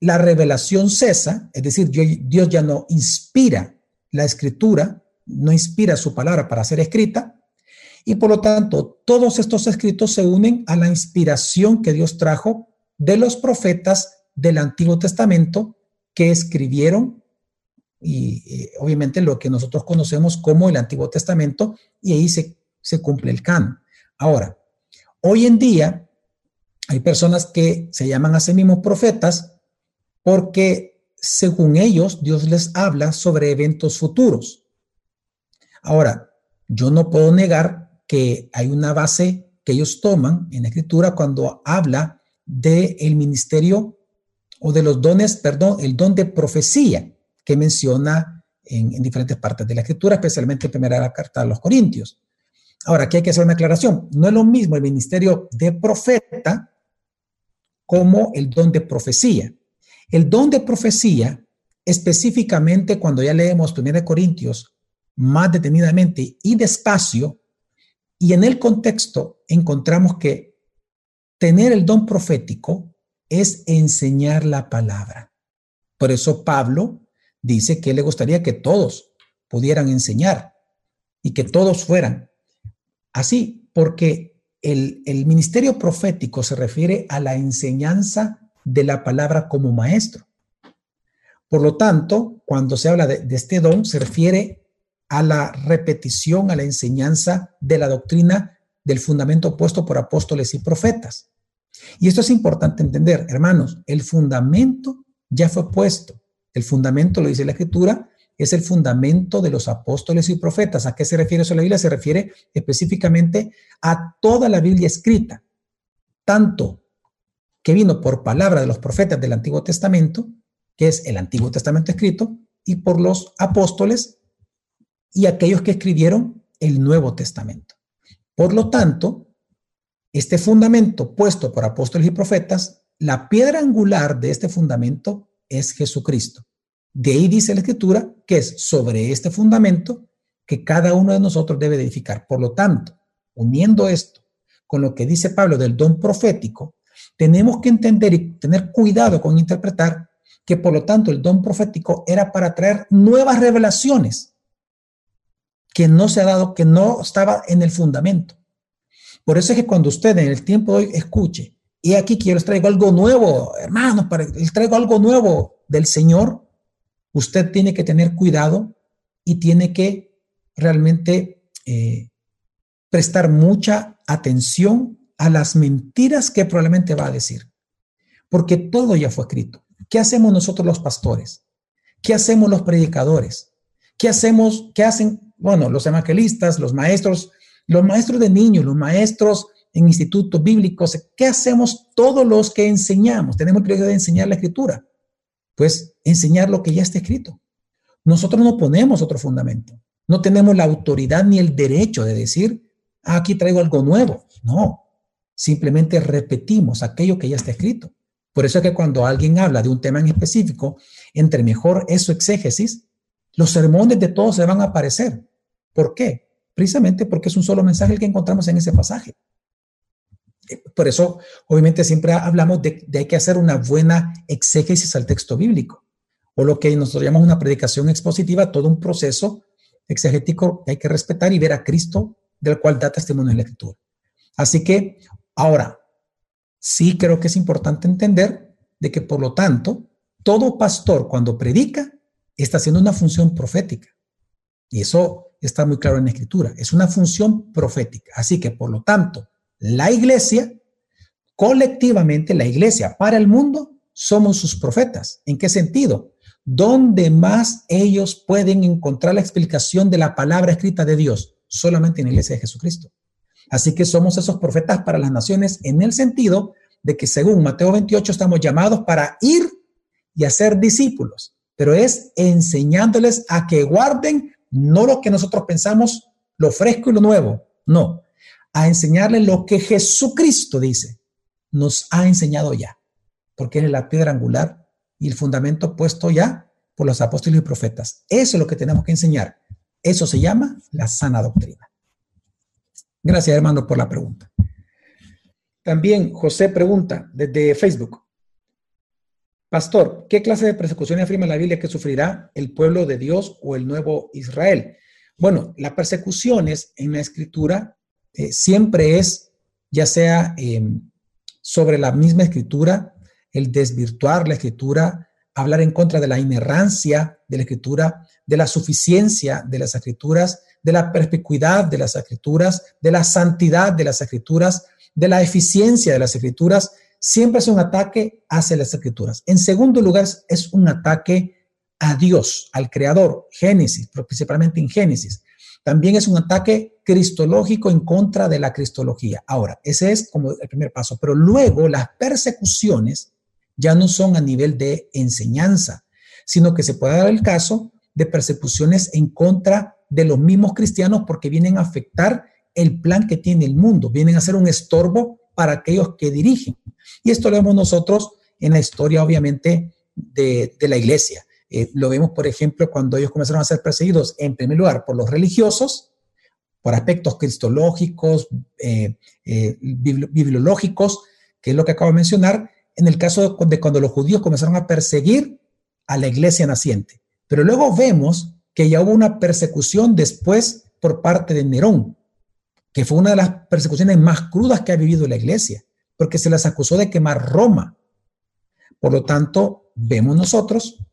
la revelación cesa, es decir, Dios ya no inspira la escritura, no inspira su palabra para ser escrita, y por lo tanto, todos estos escritos se unen a la inspiración que Dios trajo de los profetas del Antiguo Testamento que escribieron y eh, obviamente lo que nosotros conocemos como el Antiguo Testamento y ahí se, se cumple el canon. Ahora, hoy en día hay personas que se llaman a sí mismos profetas porque según ellos Dios les habla sobre eventos futuros. Ahora, yo no puedo negar que hay una base que ellos toman en la escritura cuando habla del el ministerio o de los dones, perdón, el don de profecía que menciona en, diferentes partes de la escritura, especialmente en primera carta a los Corintios. Ahora, aquí hay que hacer una aclaración. No es lo mismo el ministerio de profeta como el don de profecía. El don de profecía, específicamente cuando ya leemos 1 Corintios más detenidamente y despacio, y en el contexto encontramos que tener el don profético es enseñar la palabra. Por eso Pablo dice que le gustaría que todos pudieran enseñar y que todos fueran así, porque el, ministerio profético se refiere a la enseñanza de la palabra como maestro. Por lo tanto, cuando se habla de, de este don, se refiere a la repetición, a la enseñanza de la doctrina del fundamento puesto por apóstoles y profetas. Y esto es importante entender, hermanos, el fundamento ya fue puesto. El fundamento, lo dice la escritura, es el fundamento de los apóstoles y profetas. ¿A qué se refiere eso la Biblia? Se refiere específicamente a toda la Biblia escrita, tanto que vino por palabra de los profetas del Antiguo Testamento, que es el Antiguo Testamento escrito, y por los apóstoles y aquellos que escribieron el Nuevo Testamento. Por lo tanto, este fundamento puesto por apóstoles y profetas, la piedra angular de este fundamento es Jesucristo. De ahí dice la escritura que es sobre este fundamento que cada uno de nosotros debe edificar. Por lo tanto, uniendo esto con lo que dice Pablo del don profético, tenemos que entender y tener cuidado con interpretar que por lo tanto el don profético era para traer nuevas revelaciones que no se ha dado, que no estaba en el fundamento. Por eso es que cuando usted en el tiempo de hoy escuche, y aquí quiero les traigo algo nuevo, hermanos, les traigo algo nuevo del Señor, usted tiene que tener cuidado y tiene que realmente eh, prestar mucha atención a las mentiras que probablemente va a decir, porque todo ya fue escrito. ¿Qué hacemos nosotros los pastores? ¿Qué hacemos los predicadores? ¿Qué hacemos? ¿Qué hacen? Bueno, los evangelistas, los maestros, los maestros de niños, los maestros en institutos bíblicos. ¿Qué hacemos todos los que enseñamos? Tenemos el privilegio de enseñar la escritura pues enseñar lo que ya está escrito. Nosotros no ponemos otro fundamento. No tenemos la autoridad ni el derecho de decir, ah, aquí traigo algo nuevo. No, simplemente repetimos aquello que ya está escrito. Por eso es que cuando alguien habla de un tema en específico, entre mejor es su exégesis, los sermones de todos se van a aparecer. ¿Por qué? Precisamente porque es un solo mensaje el que encontramos en ese pasaje. Por eso, obviamente, siempre hablamos de, de hay que hacer una buena exégesis al texto bíblico, o lo que nosotros llamamos una predicación expositiva, todo un proceso exegético que hay que respetar y ver a Cristo, del cual da testimonio en la Escritura. Así que, ahora, sí creo que es importante entender de que, por lo tanto, todo pastor cuando predica está haciendo una función profética. Y eso está muy claro en la Escritura. Es una función profética. Así que, por lo tanto, la iglesia, colectivamente la iglesia para el mundo, somos sus profetas. ¿En qué sentido? ¿Dónde más ellos pueden encontrar la explicación de la palabra escrita de Dios? Solamente en la iglesia de Jesucristo. Así que somos esos profetas para las naciones en el sentido de que según Mateo 28 estamos llamados para ir y hacer discípulos, pero es enseñándoles a que guarden no lo que nosotros pensamos, lo fresco y lo nuevo, no, a enseñarle lo que Jesucristo dice, nos ha enseñado ya, porque es la piedra angular y el fundamento puesto ya por los apóstoles y profetas. Eso es lo que tenemos que enseñar. Eso se llama la sana doctrina. Gracias, hermano, por la pregunta. También José pregunta desde Facebook. Pastor, ¿qué clase de persecución afirma la Biblia que sufrirá el pueblo de Dios o el nuevo Israel? Bueno, las persecuciones en la escritura eh, siempre es, ya sea em, sobre la misma escritura, el desvirtuar la escritura, hablar en contra de la inerrancia de la escritura, de la suficiencia de las escrituras, de la perspicuidad de las escrituras, de la santidad de las escrituras, de la eficiencia de las escrituras, siempre es un ataque hacia las escrituras. En segundo lugar, es un ataque a Dios, al Creador, Génesis, principalmente en Génesis. También es un ataque cristológico en contra de la cristología. Ahora, ese es como el primer paso, pero luego las persecuciones ya no son a nivel de enseñanza, sino que se puede dar el caso de persecuciones en contra de los mismos cristianos porque vienen a afectar el plan que tiene el mundo, vienen a ser un estorbo para aquellos que dirigen. Y esto lo vemos nosotros en la historia, obviamente, de, la iglesia. Eh, lo vemos, por ejemplo, cuando ellos comenzaron a ser perseguidos, en primer lugar, por los religiosos, por aspectos cristológicos, eh, eh, bibliológicos, que es lo que acabo de mencionar, en el caso de cuando los judíos comenzaron a perseguir a la iglesia naciente. Pero luego vemos que ya hubo una persecución después por parte de Nerón, que fue una de las persecuciones más crudas que ha vivido la iglesia, porque se las acusó de quemar Roma. Por lo tanto, vemos nosotros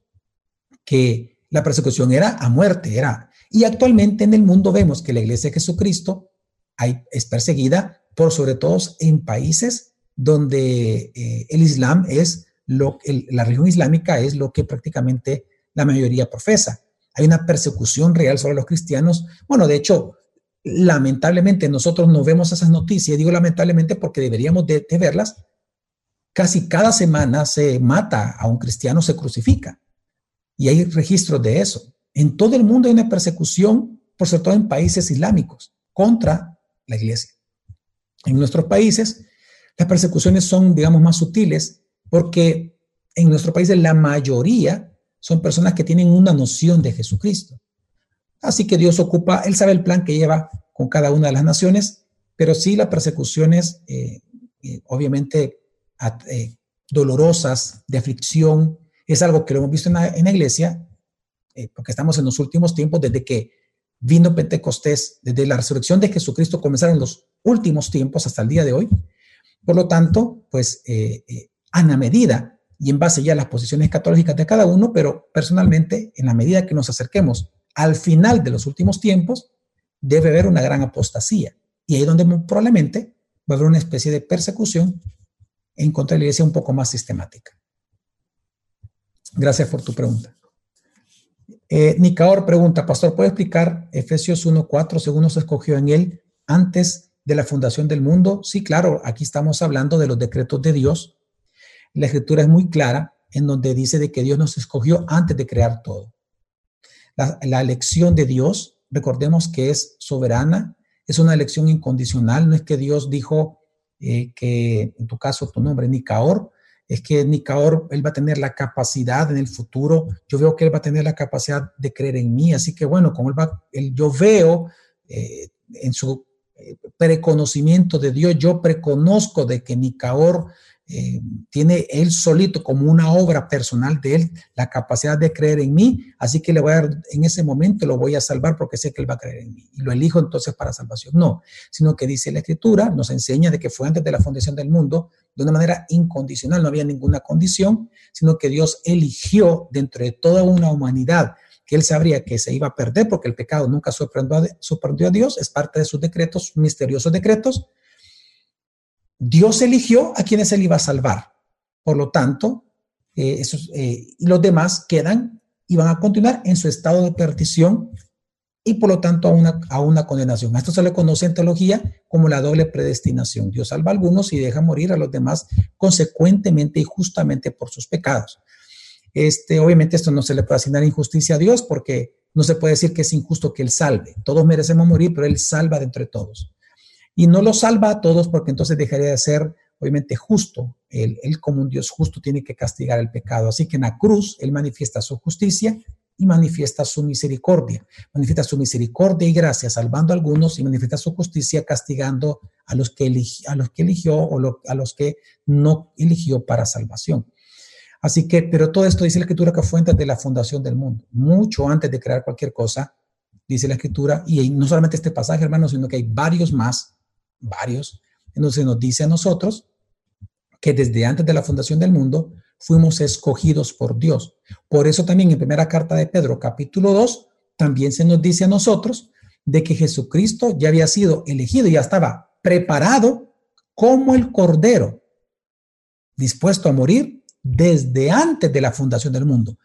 que la persecución era a muerte, era. Y actualmente en el mundo vemos que la iglesia de Jesucristo es perseguida por sobre todo en países donde eh, el Islam es lo la religión islámica es lo que prácticamente la mayoría profesa. Hay una persecución real sobre los cristianos. Bueno, de hecho, lamentablemente nosotros no vemos esas noticias. Digo lamentablemente porque deberíamos de, verlas. Casi cada semana se mata a un cristiano, se crucifica. Y hay registros de eso. En todo el mundo hay una persecución, por sobre todo en países islámicos, contra la iglesia. En nuestros países las persecuciones son, digamos, más sutiles porque en nuestro país la mayoría son personas que tienen una noción de Jesucristo. Así que Dios ocupa, Él sabe el plan que lleva con cada una de las naciones, pero sí las persecuciones, eh, eh, obviamente, eh, dolorosas, de aflicción, es algo que lo hemos visto en la, iglesia, porque estamos en los últimos tiempos, desde que vino Pentecostés, desde la resurrección de Jesucristo comenzaron los últimos tiempos hasta el día de hoy, por lo tanto, pues a la medida y en base ya a las posiciones católicas de cada uno, pero personalmente, en la medida que nos acerquemos al final de los últimos tiempos, debe haber una gran apostasía. Y ahí es donde probablemente va a haber una especie de persecución en contra de la iglesia un poco más sistemática. Gracias por tu pregunta. Eh, Nicaor pregunta, Pastor, ¿puede explicar Efesios 1.4 según se escogió en él antes de la fundación del mundo? Sí, claro, aquí estamos hablando de los decretos de Dios. La escritura es muy clara en donde dice de que Dios nos escogió antes de crear todo. La, elección de Dios, recordemos que es soberana, es una elección incondicional, no es que Dios dijo eh, que, en tu caso, tu nombre, Nicaor, es que Nicaor, él va a tener la capacidad en el futuro, yo veo que él va a tener la capacidad de creer en mí, así que bueno, como él va, yo veo eh, en su preconocimiento de Dios, yo preconozco de que Nicaor eh, tiene él solito como una obra personal de él la capacidad de creer en mí, así que le voy a dar, en ese momento lo voy a salvar porque sé que él va a creer en mí y lo elijo entonces para salvación. No, sino que dice la escritura, nos enseña de que fue antes de la fundación del mundo de una manera incondicional, no había ninguna condición, sino que Dios eligió dentro de toda una humanidad que él sabría que se iba a perder porque el pecado nunca sorprendió a, Dios, es parte de sus decretos, misteriosos decretos. Dios eligió a quienes él iba a salvar. Por lo tanto, eh, eh, los demás quedan y van a continuar en su estado de perdición y por lo tanto a una, a una condenación. A esto se le conoce en teología como la doble predestinación. Dios salva a algunos y deja morir a los demás consecuentemente y justamente por sus pecados. Este, obviamente esto no se le puede asignar injusticia a Dios porque no se puede decir que es injusto que Él salve. Todos merecemos morir, pero Él salva de entre todos. Y no lo salva a todos porque entonces dejaría de ser, obviamente, justo. Él, como un Dios justo tiene que castigar el pecado. Así que en la cruz Él manifiesta su justicia y manifiesta su misericordia. Manifiesta su misericordia y gracia salvando a algunos y manifiesta su justicia castigando a los que, a los que eligió o a los que no eligió para salvación. Así que, pero todo esto dice la escritura que fue antes de la fundación del mundo, mucho antes de crear cualquier cosa, dice la escritura, y no solamente este pasaje, hermano, sino que hay varios más, varios, entonces nos dice a nosotros que desde antes de la fundación del mundo fuimos escogidos por Dios. Por eso también en primera carta de Pedro, capítulo 2, también se nos dice a nosotros de que Jesucristo ya había sido elegido, ya estaba preparado como el cordero, dispuesto a morir desde antes de la fundación del mundo.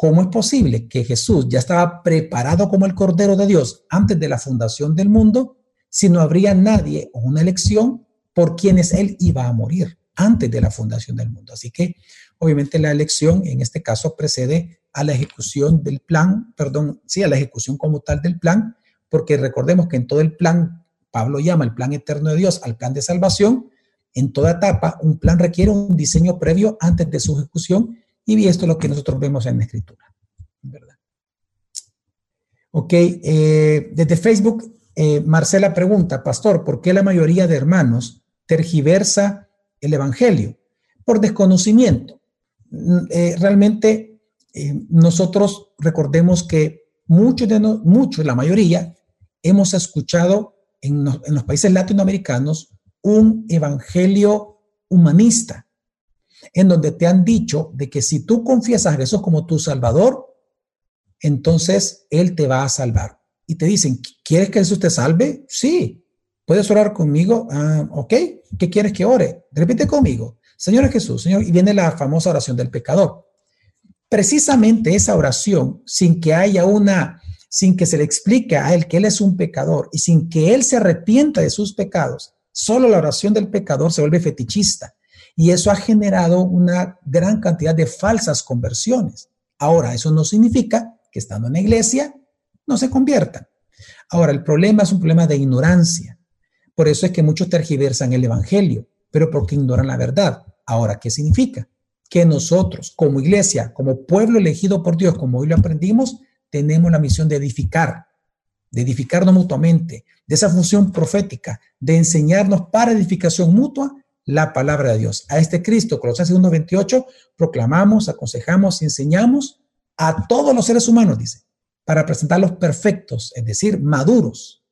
¿Cómo es posible que Jesús ya estaba preparado como el Cordero de Dios antes de la fundación del mundo si no habría nadie o una elección por quienes Él iba a morir antes de la fundación del mundo? Así que obviamente la elección en este caso precede a la ejecución del plan, perdón, sí, a la ejecución como tal del plan, porque recordemos que en todo el plan, Pablo llama el plan eterno de Dios al plan de salvación, en toda etapa, un plan requiere un diseño previo antes de su ejecución y esto es lo que nosotros vemos en la escritura. ¿verdad? Ok, eh, desde Facebook, eh, Marcela pregunta, Pastor, ¿por qué la mayoría de hermanos tergiversa el Evangelio? Por desconocimiento. Mm, eh, realmente nosotros recordemos que muchos de nosotros, muchos, la mayoría, hemos escuchado en, en los países latinoamericanos un evangelio humanista, en donde te han dicho de que si tú confiesas a Jesús como tu Salvador, entonces Él te va a salvar. Y te dicen, ¿quieres que Jesús te salve? Sí. ¿Puedes orar conmigo? Ah, ok. ¿Qué quieres que ore? Repite conmigo. Señor Jesús, Señor, y viene la famosa oración del pecador. Precisamente esa oración, sin que haya una, sin que se le explique a él que él es un pecador y sin que él se arrepienta de sus pecados, solo la oración del pecador se vuelve fetichista. Y eso ha generado una gran cantidad de falsas conversiones. Ahora, eso no significa que estando en la iglesia no se conviertan. Ahora, el problema es un problema de ignorancia. Por eso es que muchos tergiversan el Evangelio, pero porque ignoran la verdad. Ahora, ¿qué significa? Que nosotros, como iglesia, como pueblo elegido por Dios, como hoy lo aprendimos, tenemos la misión de edificar, de edificarnos mutuamente, de esa función profética, de enseñarnos para edificación mutua la palabra de Dios. A este Cristo, Colosenses 1.28, proclamamos, aconsejamos enseñamos a todos los seres humanos, dice, para presentarlos perfectos, es decir, maduros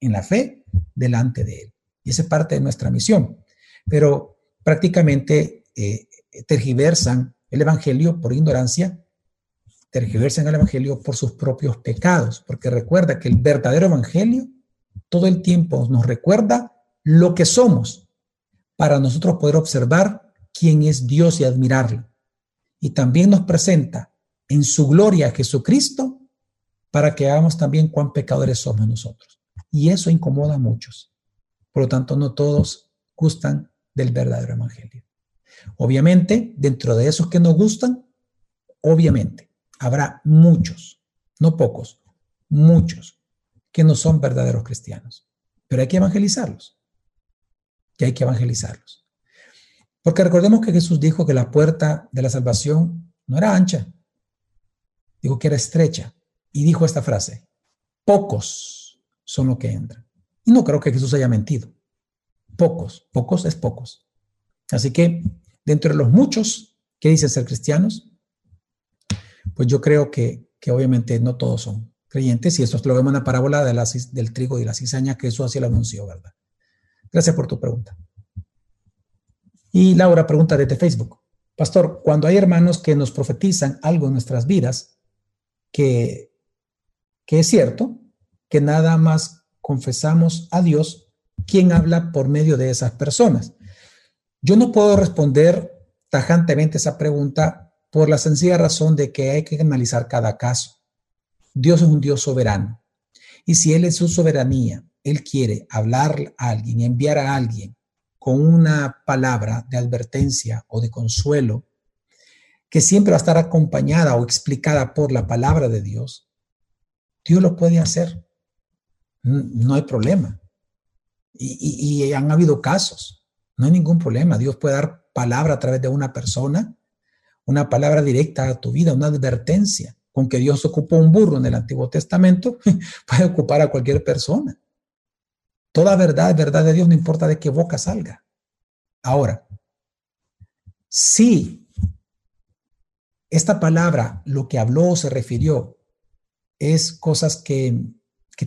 en la fe delante de Él. Y esa es parte de nuestra misión. Pero prácticamente eh, tergiversan el Evangelio por ignorancia, tergiversan el Evangelio por sus propios pecados, porque recuerda que el verdadero Evangelio todo el tiempo nos recuerda lo que somos para nosotros poder observar quién es Dios y admirarlo. Y también nos presenta en su gloria a Jesucristo para que hagamos también cuán pecadores somos nosotros. Y eso incomoda a muchos. Por lo tanto, no todos gustan del verdadero evangelio. Obviamente, dentro de esos que nos gustan, obviamente, habrá muchos, no pocos, muchos, que no son verdaderos cristianos. Pero hay que evangelizarlos. Y hay que evangelizarlos. Porque recordemos que Jesús dijo que la puerta de la salvación no era ancha, dijo que era estrecha, y dijo esta frase, pocos son los que entran. Y no creo que Jesús haya mentido. Pocos, pocos es pocos. Así que dentro de los muchos que dicen ser cristianos, pues yo creo que, que obviamente no todos son creyentes, y esto lo vemos en la parábola de del trigo y la cizaña, que Jesús así lo anunció, ¿verdad? Gracias por tu pregunta. Y Laura pregunta desde Facebook, Pastor, cuando hay hermanos que nos profetizan algo en nuestras vidas, que, es cierto, que nada más confesamos a Dios quien habla por medio de esas personas. Yo no puedo responder tajantemente esa pregunta por la sencilla razón de que hay que analizar cada caso. Dios es un Dios soberano. Y si Él en su soberanía, Él quiere hablar a alguien, enviar a alguien con una palabra de advertencia o de consuelo, que siempre va a estar acompañada o explicada por la palabra de Dios, Dios lo puede hacer. No hay problema. Y, han habido casos. No hay ningún problema. Dios puede dar palabra a través de una persona, una palabra directa a tu vida, una advertencia. Con que Dios ocupó un burro en el Antiguo Testamento, puede ocupar a cualquier persona. Toda verdad verdad de Dios, no importa de qué boca salga. Ahora, sí esta palabra, lo que habló se refirió, es cosas que,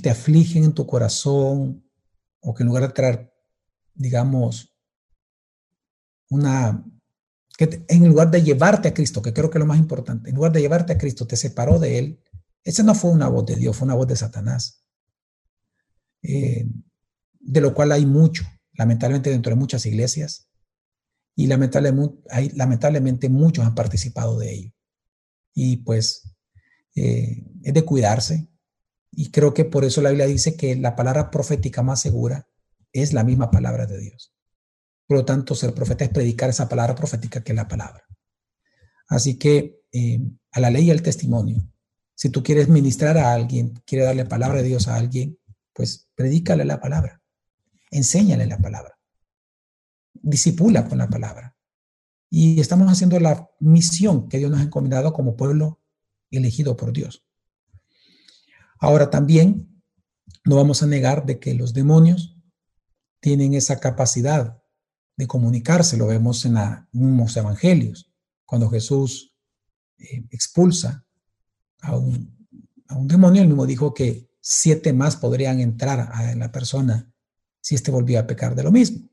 te afligen en tu corazón o que en lugar de traer, digamos, una, que en lugar de llevarte a Cristo, que creo que es lo más importante, en lugar de llevarte a Cristo, te separó de Él, esa no fue una voz de Dios, fue una voz de Satanás, eh, de lo cual hay mucho, lamentablemente dentro de muchas iglesias, y lamentablemente, hay, lamentablemente muchos han participado de ello. Y pues eh, es de cuidarse. Y creo que por eso la Biblia dice que la palabra profética más segura es la misma palabra de Dios. Por lo tanto, ser profeta es predicar esa palabra profética que es la palabra. Así que eh, a la ley y al testimonio, si tú quieres ministrar a alguien, quieres darle palabra de Dios a alguien, pues predícale la palabra, enséñale la palabra. disipula con la palabra. Y estamos haciendo la misión que Dios nos ha encomendado como pueblo elegido por Dios. Ahora también no vamos a negar de que los demonios tienen esa capacidad de comunicarse, lo vemos en los evangelios, cuando Jesús eh, expulsa a un, demonio, él mismo dijo que siete más podrían entrar a la persona si éste volvía a pecar de lo mismo.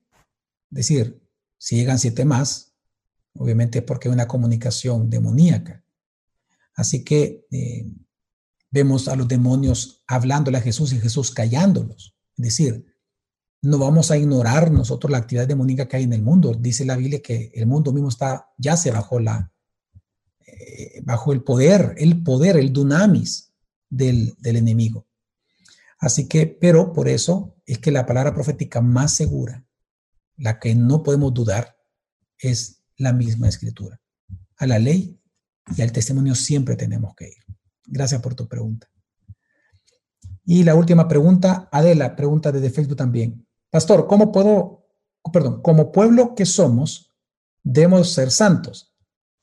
Es decir, si llegan siete más, obviamente es porque hay una comunicación demoníaca. Así que eh, vemos a los demonios hablándole a Jesús y Jesús callándolos. Es decir, no vamos a ignorar nosotros la actividad demoníaca que hay en el mundo. Dice la Biblia que el mundo mismo está, ya se bajo la, eh, bajo el poder, el poder, el dunamis del, del enemigo. Así que, pero por eso es que la palabra profética más segura, la que no podemos dudar, es la misma escritura. A la ley y al testimonio siempre tenemos que ir. Gracias por tu pregunta. Y la última pregunta, Adela, pregunta desde Facebook también. Pastor, ¿cómo puedo, perdón, como pueblo que somos, debemos ser santos?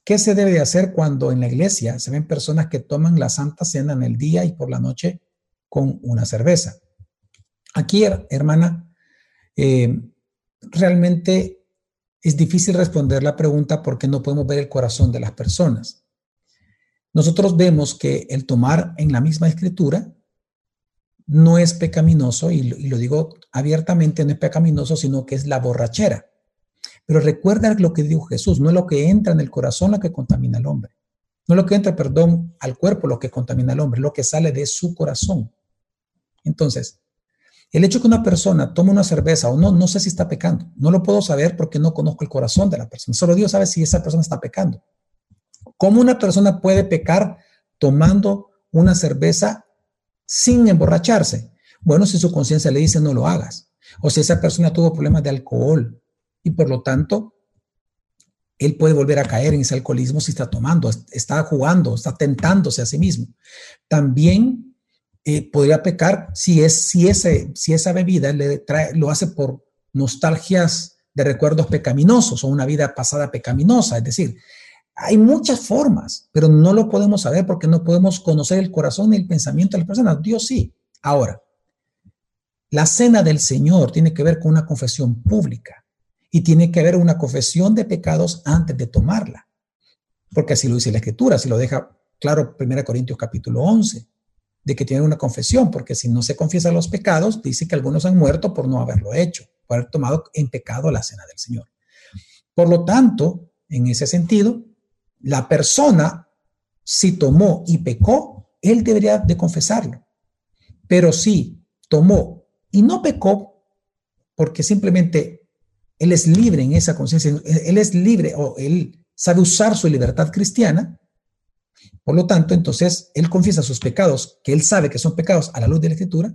¿Qué se debe de hacer cuando en la iglesia se ven personas que toman la santa cena en el día y por la noche con una cerveza? Aquí, hermana, eh, realmente es difícil responder la pregunta porque no podemos ver el corazón de las personas. Nosotros vemos que el tomar en la misma escritura no es pecaminoso, y lo, digo abiertamente, no es pecaminoso, sino que es la borrachera. Pero recuerda lo que dijo Jesús, no es lo que entra en el corazón lo que contamina al hombre. No es lo que entra, perdón, al cuerpo lo que contamina al hombre, lo que sale de su corazón. Entonces, el hecho que una persona tome una cerveza o no, no sé si está pecando. No lo puedo saber porque no conozco el corazón de la persona. Solo Dios sabe si esa persona está pecando. ¿Cómo una persona puede pecar tomando una cerveza sin emborracharse? Bueno, si su conciencia le dice no lo hagas. O si esa persona tuvo problemas de alcohol y por lo tanto él puede volver a caer en ese alcoholismo si está tomando, está jugando, está tentándose a sí mismo. También eh, podría pecar si, es, si, ese, si esa bebida le lo hace por nostalgias de recuerdos pecaminosos o una vida pasada pecaminosa. Es decir, hay muchas formas, pero no lo podemos saber porque no podemos conocer el corazón y el pensamiento de las personas. Dios sí. Ahora, la cena del Señor tiene que ver con una confesión pública y tiene que ver una confesión de pecados antes de tomarla. Porque así lo dice la Escritura, así lo deja claro 1 Corintios capítulo 11 de que tienen una confesión, porque si no se confiesan los pecados, dice que algunos han muerto por no haberlo hecho, por haber tomado en pecado la cena del Señor. Por lo tanto, en ese sentido, la persona, si tomó y pecó, él debería de confesarlo. Pero si tomó y no pecó, porque simplemente él es libre en esa conciencia, él es libre o él sabe usar su libertad cristiana, por lo tanto, entonces, él confiesa sus pecados, que él sabe que son pecados a la luz de la Escritura,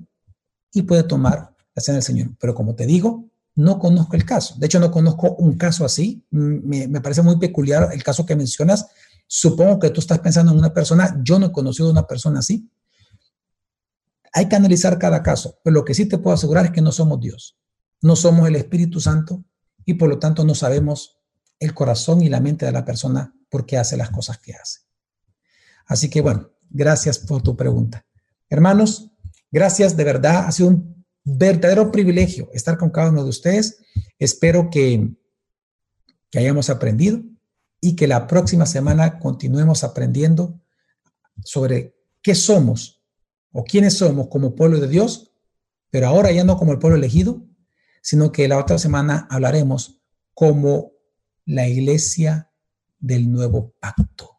y puede tomar la cena del Señor. Pero como te digo, no conozco el caso. De hecho, no conozco un caso así. Me, me, parece muy peculiar el caso que mencionas. Supongo que tú estás pensando en una persona. Yo no he conocido a una persona así. Hay que analizar cada caso. Pero lo que sí te puedo asegurar es que no somos Dios. No somos el Espíritu Santo y por lo tanto no sabemos el corazón y la mente de la persona por qué hace las cosas que hace. Así que bueno, gracias por tu pregunta. Hermanos, gracias de verdad. Ha sido un verdadero privilegio estar con cada uno de ustedes. Espero que, que hayamos aprendido y que la próxima semana continuemos aprendiendo sobre qué somos o quiénes somos como pueblo de Dios, pero ahora ya no como el pueblo elegido, sino que la otra semana hablaremos como la iglesia del nuevo pacto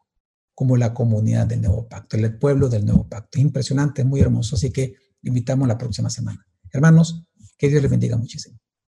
como la comunidad del nuevo pacto, el pueblo del nuevo pacto. Impresionante, muy hermoso. Así que invitamos la próxima semana. Hermanos, que Dios les bendiga muchísimo.